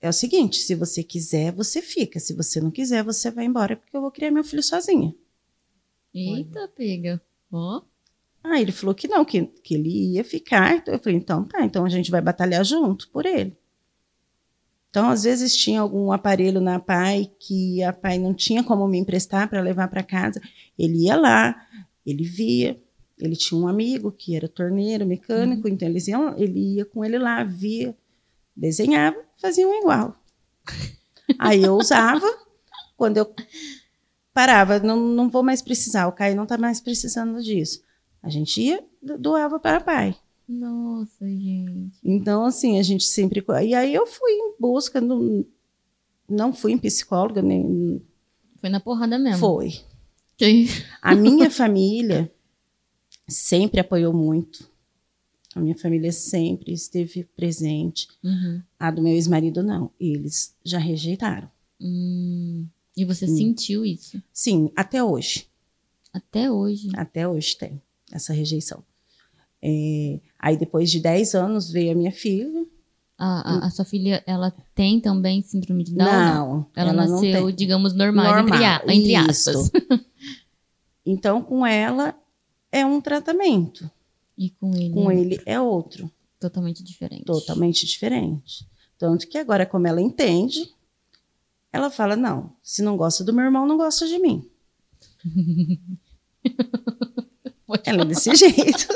é o seguinte, se você quiser, você fica. Se você não quiser, você vai embora, porque eu vou criar meu filho sozinha. Eita, pega. Ó. Aí ele falou que não, que, que ele ia ficar. Então eu falei, então tá, então a gente vai batalhar junto por ele. Então, às vezes tinha algum aparelho na pai que a pai não tinha como me emprestar para levar para casa. Ele ia lá, ele via. Ele tinha um amigo que era torneiro, mecânico, então eles iam, ele ia com ele lá, via, desenhava, faziam igual. Aí eu usava, quando eu parava, não, não vou mais precisar, o Caio não está mais precisando disso. A gente ia, do- doava para o pai. Nossa, gente. Então, assim, a gente sempre. E aí eu fui em busca, não, não fui em psicóloga, nem. Foi na porrada mesmo. Foi. Que- A minha família sempre apoiou muito. A minha família sempre esteve presente. Uhum. A do meu ex-marido, não. Eles já rejeitaram. Hum. E você Hum. sentiu isso? Sim, até hoje. Até hoje. Até hoje tem essa rejeição. É, aí, depois de 10 anos, veio a minha filha. A, a- a sua filha, ela tem também síndrome de Down? não? Não, Ela, não nasceu, tem. digamos, normal, entre, Normal, entre isso. aspas. *laughs* Então, com ela é um tratamento. E com ele, Com ele é outro. totalmente diferente. totalmente diferente. Tanto que agora, como ela entende, ela fala: não, se não gosta do meu irmão, não gosta de mim. *laughs* *laughs* Ela é desse jeito.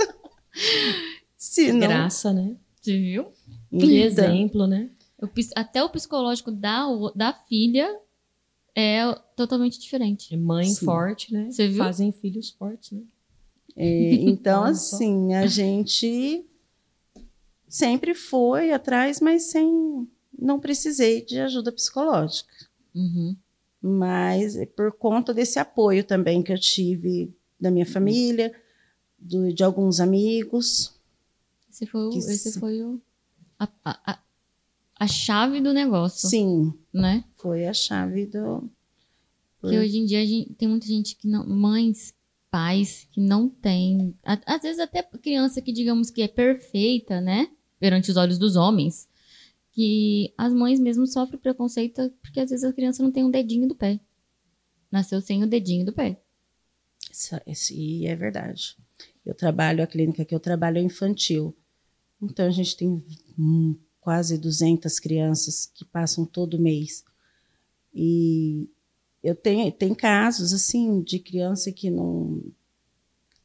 se não, Graça, né? Você viu? Que então, exemplo, né? O até o psicológico da, da filha é totalmente diferente. É Mãe Sim. forte, né? Você viu? Fazem filhos fortes, né? é, então, *laughs* assim, a gente sempre foi atrás, mas sem. Não precisei de ajuda psicológica. Uhum. mas é por conta desse apoio também que eu tive da minha família, do- de alguns amigos. Esse foi, o, Que esse foi o, a, a, a- chave do negócio, Sim, né? foi a chave do. Porque hoje em dia a gente- tem muita gente que não. Mães, pais que não têm. Às vezes até criança que digamos que é perfeita, né? Perante os olhos dos homens. Que as mães mesmo sofrem preconceito porque às vezes a criança não tem um dedinho do pé. Nasceu sem o dedinho do pé. Isso, isso- e é verdade. Eu trabalho, a clínica que eu trabalho é infantil. Então a gente tem hum, quase 200 crianças que passam todo mês. E eu tenho tem casos assim de criança que não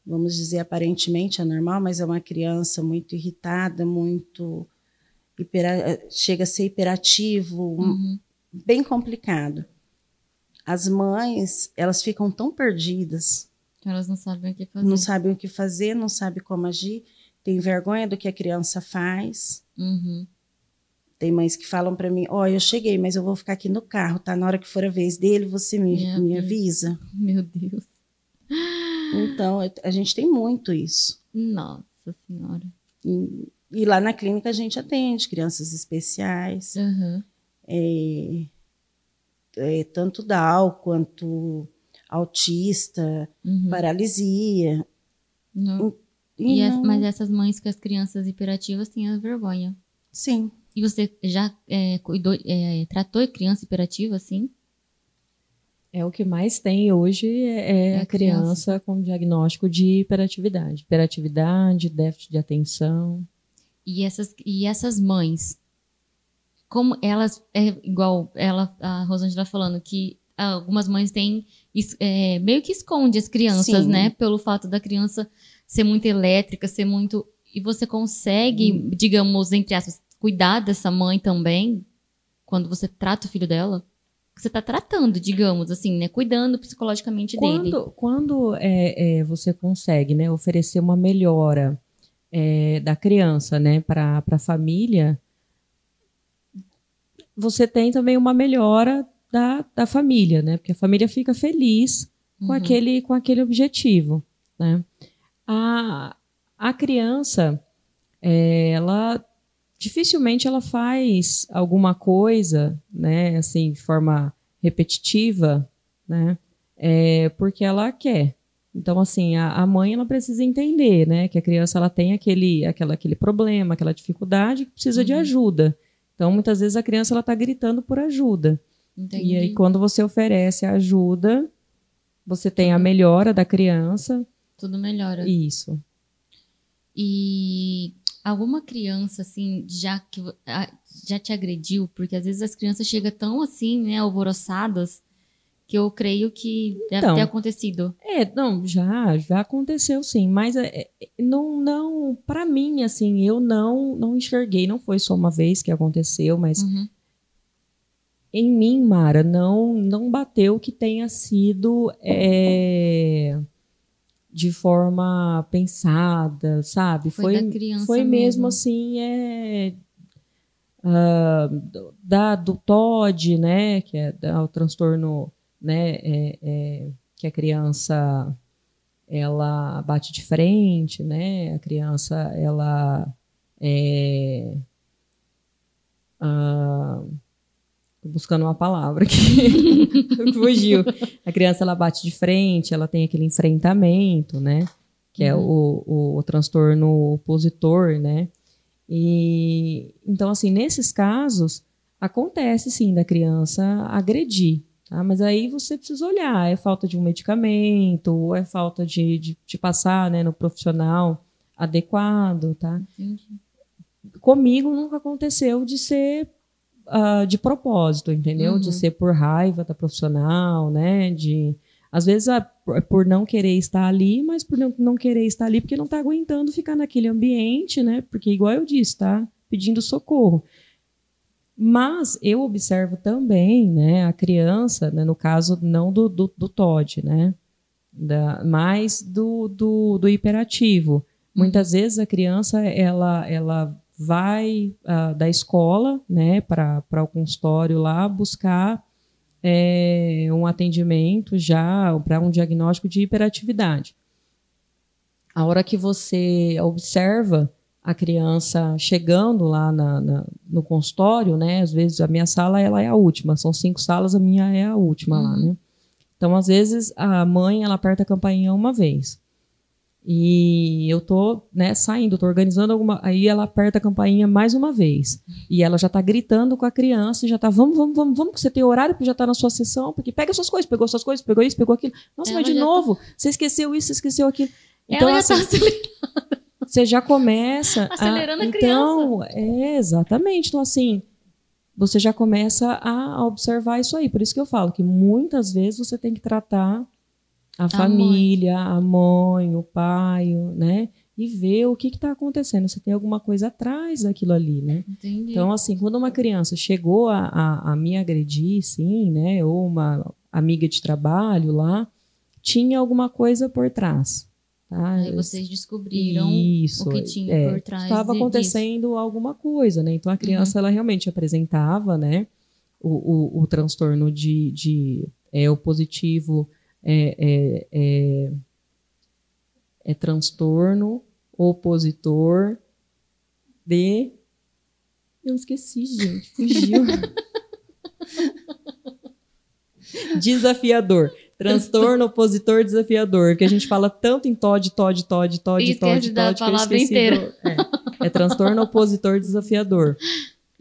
vamos dizer aparentemente é normal, mas é uma criança muito irritada, muito hipera- chega a ser hiperativo, Uhum. bem complicado. As mães, elas ficam tão perdidas Elas não sabem o que fazer. não sabem o que fazer, não sabem como agir, tem vergonha do que a criança faz. Uhum. Tem mães que falam para mim: Ó, eu cheguei, mas eu vou ficar aqui no carro, tá? Na hora que for a vez dele, você me, Me me avisa." avisa. *laughs* Meu Deus. Então, a gente tem muito isso. Nossa Senhora. E, e lá na clínica a gente atende crianças especiais, Uhum. é, é, tanto Down quanto autista, Uhum. paralisia. Não. E E não- mas essas mães com as crianças hiperativas têm a vergonha. Sim. E você já é, cuidou, é, tratou criança hiperativa, assim? É o que mais tem hoje é, É a a criança com diagnóstico de hiperatividade. Hiperatividade, déficit de atenção. E essas, e essas mães, como elas, é igual ela, a Rosângela falando, que algumas mães têm, é, meio que esconde as crianças, Sim. né? Pelo fato da criança ser muito elétrica, ser muito... E você consegue, Hum. digamos, entre aspas, cuidar dessa mãe também, quando você trata o filho dela? Você tá tratando, digamos, assim, né? Cuidando psicologicamente dele. Quando, quando é, é, você consegue né, oferecer uma melhora é, da criança né, para a família, você tem também uma melhora da, da família, né? Porque a família fica feliz com, Uhum. aquele, com aquele objetivo. Né? A, a criança, é, ela dificilmente ela faz alguma coisa, né, assim, de forma repetitiva, né, é, porque ela quer. Então, assim, a, a mãe ela precisa entender, né, que a criança ela tem aquele, aquela, aquele problema, aquela dificuldade que precisa de Uhum. ajuda. Então, muitas vezes a criança ela está gritando por ajuda. Entendi. E aí, quando você oferece ajuda, você tem a melhora da criança. Tudo melhora. Isso. E alguma criança, assim, já que já te agrediu? Porque às vezes as crianças chegam tão assim, né, alvoroçadas, que eu creio que deve Então. ter acontecido. É, não, já, já aconteceu sim, mas é, é, não, não, para mim, assim, eu não, não enxerguei, não foi só uma vez que aconteceu, mas Uhum. Em mim, Mara, não, não bateu que tenha sido é, de forma pensada, sabe? Foi da criança foi mesmo, mesmo. assim, é, do- da, do TOD, né, que é o transtorno, né, é- é, que a criança ela bate de frente, né, a criança ela é, ah, tô buscando uma palavra aqui, *laughs* *laughs* fugiu. A criança ela bate de frente, ela tem aquele enfrentamento, né, que é Uhum. o, o, o transtorno opositor, né, e então, assim, nesses casos, acontece sim da criança agredir, tá? Mas aí você precisa olhar, é falta de um medicamento, ou é falta de, de, de passar né, no profissional adequado, tá? Entendi. Comigo nunca aconteceu de ser ah, de propósito, entendeu? Uhum. De ser por raiva da profissional, né? De às vezes ah, por, não querer estar ali, mas por não, não querer estar ali porque não está aguentando ficar naquele ambiente, né? Porque igual eu disse, tá pedindo socorro. Mas eu observo também, né, a criança, né, no caso não do, do, do TOD, né, da, mas do, do, do hiperativo. Muitas vezes a criança ela, ela vai ah, da escola né, para o consultório lá buscar é, um atendimento já para um diagnóstico de hiperatividade. A hora que você observa a criança chegando lá na, na- no consultório, né? Às vezes a minha sala ela é a última, são cinco salas, a minha é a última lá, Uhum. né? Então, às vezes, a mãe ela aperta a campainha uma vez. E eu tô, né, saindo, tô organizando alguma. Aí ela aperta a campainha mais uma vez. E ela já tá gritando com a criança, e já tá, vamos, vamos, vamos, vamos, que você tem horário, porque já tá na sua sessão, porque pega suas coisas, pegou suas coisas, pegou isso, pegou aquilo. Nossa, Ela mas de já tá- novo, você esqueceu isso, você esqueceu aquilo. Então, Ela já assim, tá acelerando. você já começa Acelerando a então, é exatamente então assim você já começa a observar isso aí por isso que eu falo que muitas vezes você tem que tratar a, família a mãe o pai né e ver o que está acontecendo se tem alguma coisa atrás daquilo ali né Entendi. então assim quando uma criança chegou a, a, a me agredir sim né ou uma amiga de trabalho lá tinha alguma coisa por trás tá? Aí vocês descobriram Isso, o que tinha é, por trás Estava acontecendo alguma coisa, né? Então a criança Uhum. ela realmente apresentava, né? O, o, o transtorno de, de é, o positivo é, é, é, é transtorno opositor de eu esqueci, gente, fugiu. *laughs* Desafiador. Transtorno opositor desafiador, que a gente fala tanto em TOD, TOD, TOD, TOD, TOD, da TOD, que eu esqueci do- é, é transtorno opositor desafiador.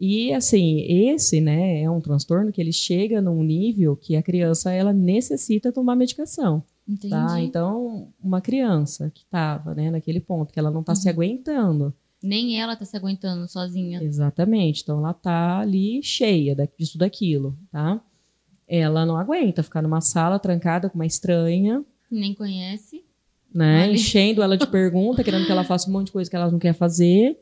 E assim, esse, né, é um transtorno que ele chega num nível que a criança ela necessita tomar medicação, Entendi. tá? Então, uma criança que estava, né, naquele ponto que ela não está se Uhum. aguentando, Nem ela tá se aguentando sozinha. Exatamente. Então ela tá ali cheia disso daquilo, tá? Ela não aguenta ficar numa sala trancada com uma estranha, Nem conhece. né? Enchendo ela de pergunta, querendo que ela faça um monte de coisa que ela não quer fazer.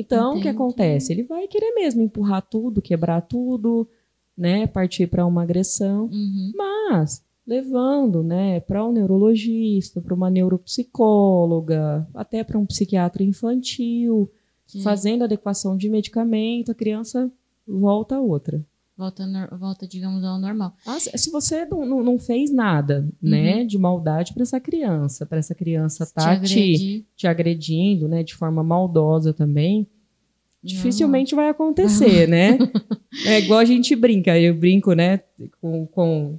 Então, o que Entendi. acontece? Ele vai querer mesmo empurrar tudo, quebrar tudo, né? Partir para uma agressão, Uhum. mas levando, né, para um neurologista, para uma neuropsicóloga, até para um psiquiatra infantil, Que fazendo adequação de medicamento, a criança volta a outra. Volta, volta, digamos, ao normal. Ah, se você não, não, não fez nada, né, de maldade para essa criança, para essa criança Te estar te, agredir. te agredindo, né, de forma maldosa também, Não. dificilmente vai *laughs* acontecer, né? *laughs* É igual a gente brinca, eu brinco, né, com, com,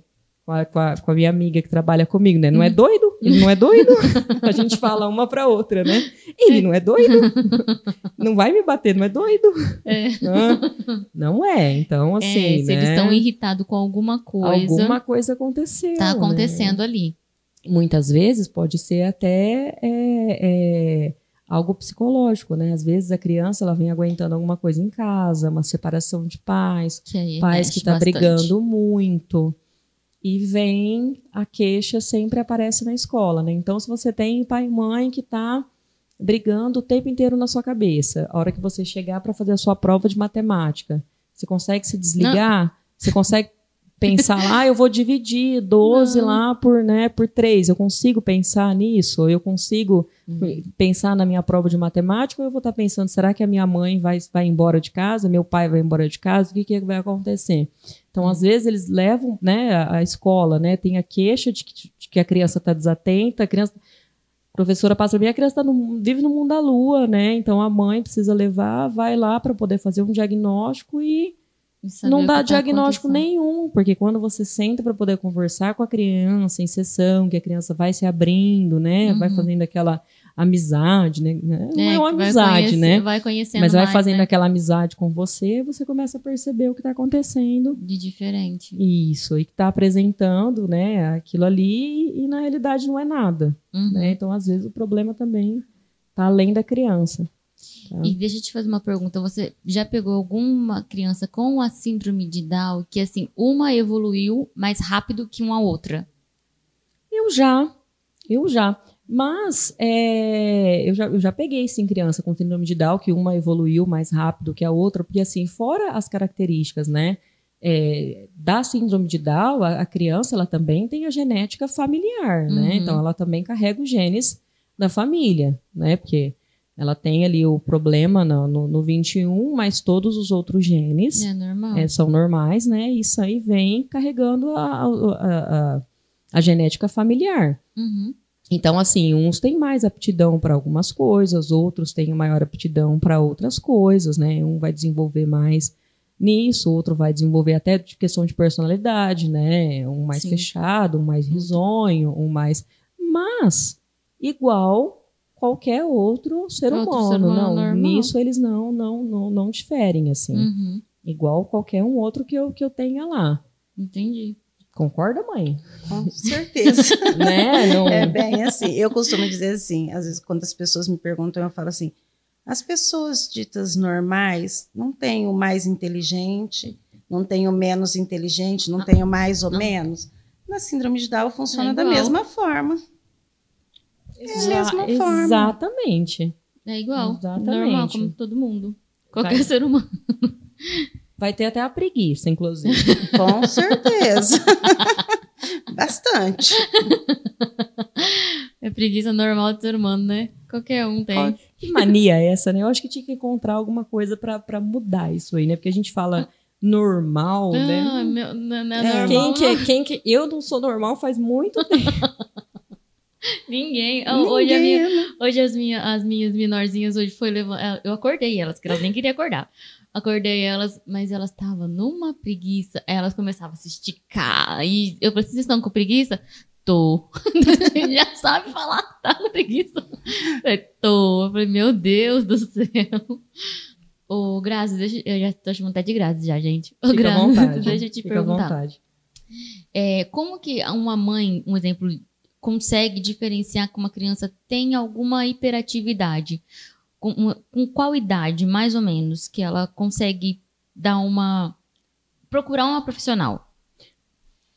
com, a, com a- com a minha amiga que trabalha comigo, né? Não é doido? Ele não é doido? *laughs* A gente fala uma para outra, né? Ele não é doido? Não vai me bater, não é doido? É. Não é, então assim, É, se né? eles estão irritados com alguma coisa, Alguma coisa aconteceu. tá né? acontecendo ali. Muitas vezes pode ser até é, é, algo psicológico, né? Às vezes a criança ela vem aguentando alguma coisa em casa, uma separação de pais, Que pais que tá bastante. brigando muito. E vem a queixa sempre aparece na escola, né? Então, se você tem pai e mãe que tá brigando o tempo inteiro na sua cabeça, a hora que você chegar para fazer a sua prova de matemática, você consegue se desligar? Você consegue pensar lá, ah, eu vou dividir 12 Não. lá por, né, por 3. Eu consigo pensar nisso? Eu consigo Uhum. pensar na minha prova de matemática ou eu vou estar pensando, será que a minha mãe vai, vai embora de casa, meu pai vai embora de casa, o que, que vai acontecer? Então, às vezes, eles levam né, a, a escola, né, tem a queixa de que, de que a criança está desatenta, a criança. A professora passa para mim, a criança tá no- vive no mundo da lua, né? Então a mãe precisa levar, vai lá para poder fazer um diagnóstico e não dá tá diagnóstico nenhum, porque quando você senta para poder conversar com a criança em sessão, que a criança vai se abrindo, né? Vai Uhum. fazendo aquela amizade, né? Não é, uma que vai amizade, né? Vai conhecendo Mas vai mais, fazendo né? aquela amizade com você, você começa a perceber o que está acontecendo. de diferente. Isso, e que está apresentando, né, aquilo ali, e na realidade não é nada, Uhum. né? Então, às vezes, o problema também está além da criança. tá? E deixa eu te fazer uma pergunta. Você já pegou alguma criança com a síndrome de Down que, assim, uma evoluiu mais rápido que uma outra? Eu já, eu já. Mas é, eu, já, eu já peguei, sim, criança com síndrome de Down, que uma evoluiu mais rápido que a outra, porque, assim, fora as características, né, é, da síndrome de Down, a, a criança, ela também tem a genética familiar, né? Uhum. Então, ela também carrega os genes da família, né? Porque ela tem ali o problema no, no, no 21, mas todos os outros genes É normal. é, são normais, né? Isso aí vem carregando a, a, a, a genética familiar. Uhum. Então, assim, uns têm mais aptidão para algumas coisas, outros têm maior aptidão para outras coisas, né? Um vai desenvolver mais nisso, outro vai desenvolver até de questão de personalidade, né? Um mais Sim. fechado, um mais risonho, um mais. Mas, igual qualquer outro ser Outro humano, ser humano não. normal. Nisso eles não, não, não, não diferem, assim. Uhum. Igual qualquer um outro que eu, que eu tenha lá. Entendi. Concorda, mãe? Com certeza. *laughs* né? Não... É bem assim. Eu costumo dizer assim, às vezes quando as pessoas me perguntam, eu falo assim: as pessoas ditas normais não têm o mais inteligente, não têm o menos inteligente, não têm o mais ou Não. menos. Na síndrome de Down funciona É da mesma forma. Exa- mesma forma. Exatamente. É igual. Exatamente. Normal, como todo mundo. Qualquer Vai. ser humano. Vai ter até a preguiça, inclusive. *laughs* Com certeza. *laughs* Bastante. É preguiça normal do ser humano, né? Qualquer um tem. Que mania é essa, né? Eu acho que tinha que encontrar alguma coisa pra pra mudar isso aí, né? Porque a gente fala normal, Ah, né? meu, não, não é, É. normal. Quem que, é- quem que eu não sou normal faz muito tempo. *laughs* Ninguém. Oh, Hoje, a minha, Ninguém, né? hoje as, minha, as minhas menorzinhas hoje foi levar. Eu acordei elas, que elas nem queriam acordar. Acordei elas, mas elas estavam numa preguiça. Elas começavam a se esticar. E eu falei, vocês estão com preguiça? Tô. *laughs* já sabe falar, tá com preguiça. Eu tô. Eu falei, meu Deus do céu. Ô, Grazi, deixa, eu já tô chamando até de Grazi já, gente. Ô, Fica à Grazi, vontade. *laughs* deixa eu te Fica à perguntar. vontade. É, como que uma mãe, um exemplo, consegue diferenciar que uma criança tem alguma hiperatividade? Com, com qual idade, mais ou menos, que ela consegue dar uma. procurar uma profissional?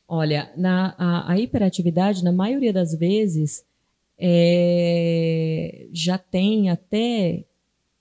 Olha, na, a, a hiperatividade, na maioria das vezes, é, já tem até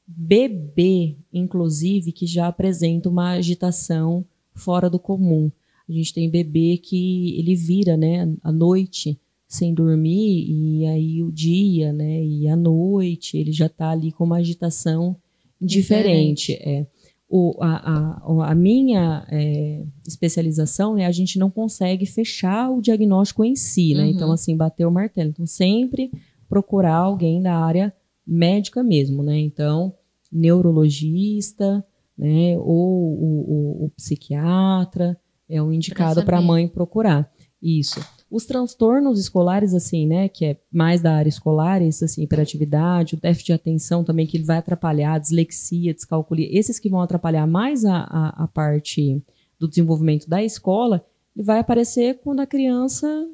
bebê, inclusive, que já apresenta uma agitação fora do comum. A gente tem bebê que ele vira, né, à noite sem dormir e aí o dia, né, e à noite ele já está ali com uma agitação diferente. É. O, a, a, a minha é, especialização, né, a gente não consegue fechar o diagnóstico em si, né? Uhum. Então, assim, bater o martelo. Então, sempre procurar alguém da área médica mesmo, né? Então, neurologista, né? Ou o, o- o psiquiatra é o indicado para a mãe procurar. Isso. Os transtornos escolares, assim, né, que é mais da área escolar, esse, assim, hiperatividade, o déficit de atenção também, que ele vai atrapalhar, a dislexia, descalculia, esses que vão atrapalhar mais a, a, a parte do desenvolvimento da escola, ele vai aparecer quando a criança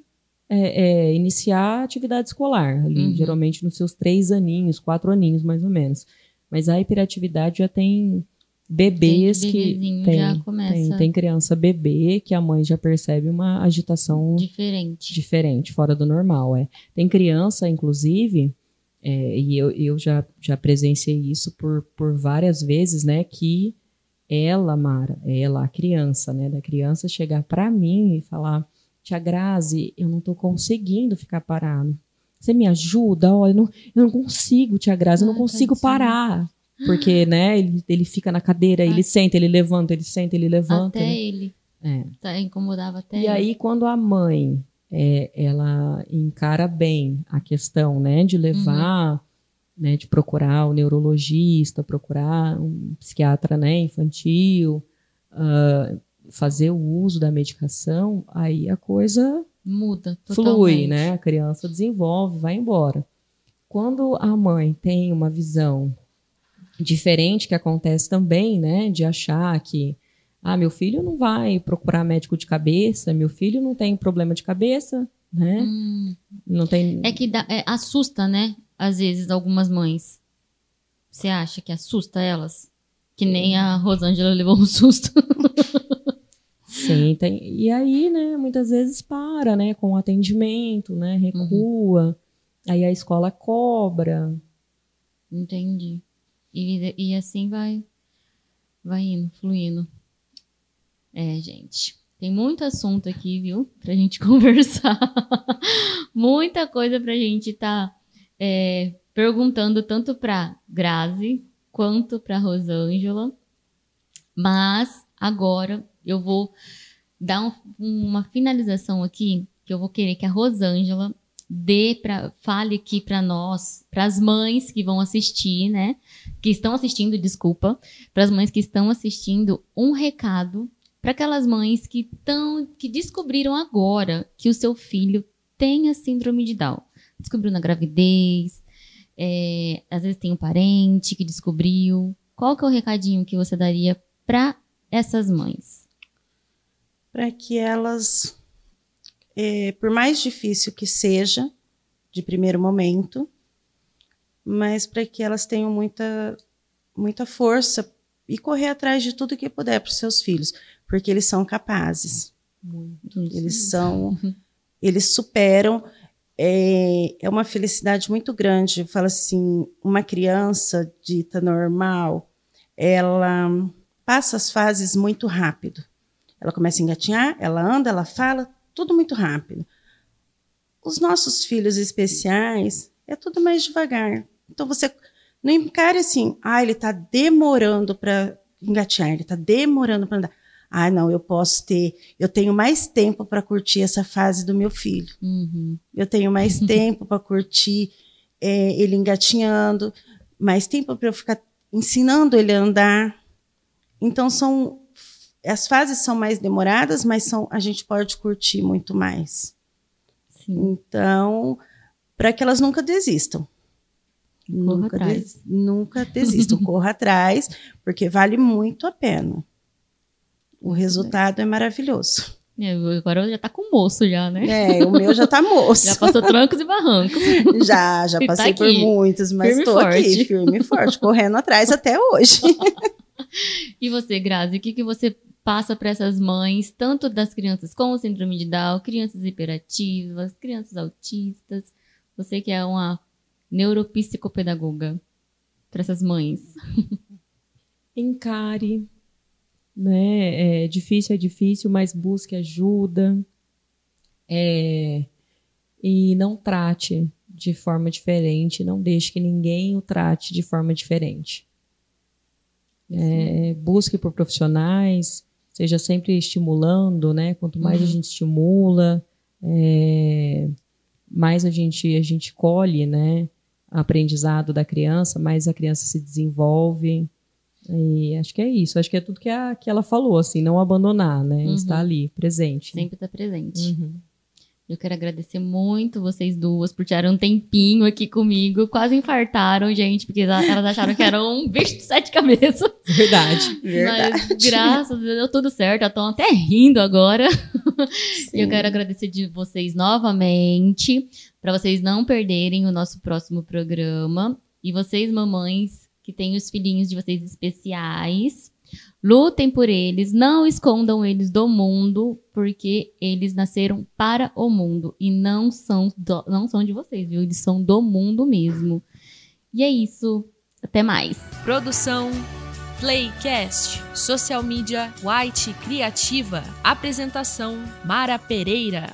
é, é, iniciar a atividade escolar, ali, Uhum. geralmente nos seus três aninhos, quatro aninhos, mais ou menos. Mas a hiperatividade já tem bebês Tem que tem, tem, tem criança bebê que a mãe já percebe uma agitação diferente. diferente, fora do normal. É. Tem criança, inclusive, é, e eu, eu já, já presenciei isso por, por várias vezes, né? Que ela, Mara, ela, a criança, né? Da criança chegar pra mim e falar: Tia Grazi, eu não tô conseguindo ficar parado. Você me ajuda? Ó, eu não, eu não consigo, Tia Grazi, eu não Ai, consigo parar. Porque, né, ele, ele fica na cadeira, ele Ai. senta, ele levanta, ele senta, ele levanta. Até né? ele. É. Tá, incomodava até E ele. aí, quando a mãe é, ela encara bem a questão, né, de levar, né, de procurar o neurologista, procurar um psiquiatra, né, infantil, ah, fazer o uso da medicação, aí a coisa Muda flui, totalmente. né? A criança desenvolve, vai embora. Quando a mãe tem uma visão diferente que acontece também, né, de achar que ah, meu filho não vai procurar médico de cabeça, meu filho não tem problema de cabeça, né? Hum, Não tem é que dá- é, assusta, né? Às vezes, algumas mães. Você acha que assusta elas? Que nem a Rosângela levou um susto. *laughs* Sim, tem. E aí, né, muitas vezes para, né, com o atendimento, né, recua. Aí a escola cobra. Entendi. E, e assim vai, vai indo, fluindo. É, gente. Tem muito assunto aqui, viu? Pra gente *laughs* conversar. Muita coisa pra gente tá é, perguntando tanto pra Grazi quanto pra Rosângela. Mas agora eu vou dar um- uma finalização aqui, que eu vou querer que a Rosângela dê para fale aqui para nós, para as mães que vão assistir, né? Que estão assistindo, desculpa, para as mães que estão assistindo, um recado para aquelas mães que estão que descobriram agora que o seu filho tem a síndrome de Down. Descobriu na gravidez, é, às vezes tem um parente que descobriu. Qual que é o recadinho que você daria para essas mães? para que elas, eh, por mais difícil que seja, de primeiro momento, mas para que elas tenham muita, muita força e correr atrás de tudo que puder para os seus filhos, porque eles são capazes, eles são, eles superam. É, é uma felicidade muito grande. Eu falo assim, uma criança dita normal, ela passa as fases muito rápido. Ela começa a engatinhar, ela anda, ela fala, tudo muito rápido. Os nossos filhos especiais é tudo mais devagar. Então você não encare assim, ah, ele está demorando para engatinhar, ele está demorando para andar. Ah, não, eu posso ter, eu tenho mais tempo para curtir essa fase do meu filho. Uhum. Eu tenho mais *laughs* tempo para curtir é, ele engatinhando, mais tempo para eu ficar ensinando ele a andar. Então são as fases são mais demoradas, mas são a gente pode curtir muito mais. Sim. Então, para que elas nunca desistam. Corra nunca, atrás. Nunca *laughs* desistam, corra atrás, porque vale muito a pena. O resultado é maravilhoso. É, agora já tá com moço já, né? É, o meu já tá moço. já passou trancos e barrancos. *laughs* Já, já tá passei tá por muitos, mas firme tô aqui, firme e forte, correndo atrás até hoje. *laughs* e você, Grazi, o que, que você passa para essas mães, tanto das crianças com síndrome de Down, crianças hiperativas, crianças autistas, você que é uma neuropsicopedagoga para essas mães? *laughs* Encare, né? É difícil, é difícil, mas busque ajuda. É, e não trate de forma diferente, não deixe que ninguém o trate de forma diferente. É, busque por profissionais, seja sempre estimulando, né? Quanto mais uhum. a gente estimula, é, mais a gente a gente colhe, né? Aprendizado da criança, mais a criança se desenvolve. E acho que é isso. Acho que é tudo que, a, que ela falou, assim, não abandonar, né? Uhum. Estar ali, presente. Sempre estar presente. Uhum. Eu quero agradecer muito vocês duas por tirarem um tempinho aqui comigo. Quase infartaram, gente, porque elas acharam que era um bicho de sete cabeças. *laughs* Verdade. Mas graças a Deus deu tudo certo. Estão até rindo agora. E eu quero agradecer de vocês novamente. Para vocês não perderem o nosso próximo programa. E vocês, mamães, que têm os filhinhos de vocês especiais Lutem por eles, não escondam eles do mundo, porque eles nasceram para o mundo e não são, do, não são de vocês, viu? Eles são do mundo mesmo. E é isso. Até mais. Produção Playcast, social media White Criativa. Apresentação Mara Pereira.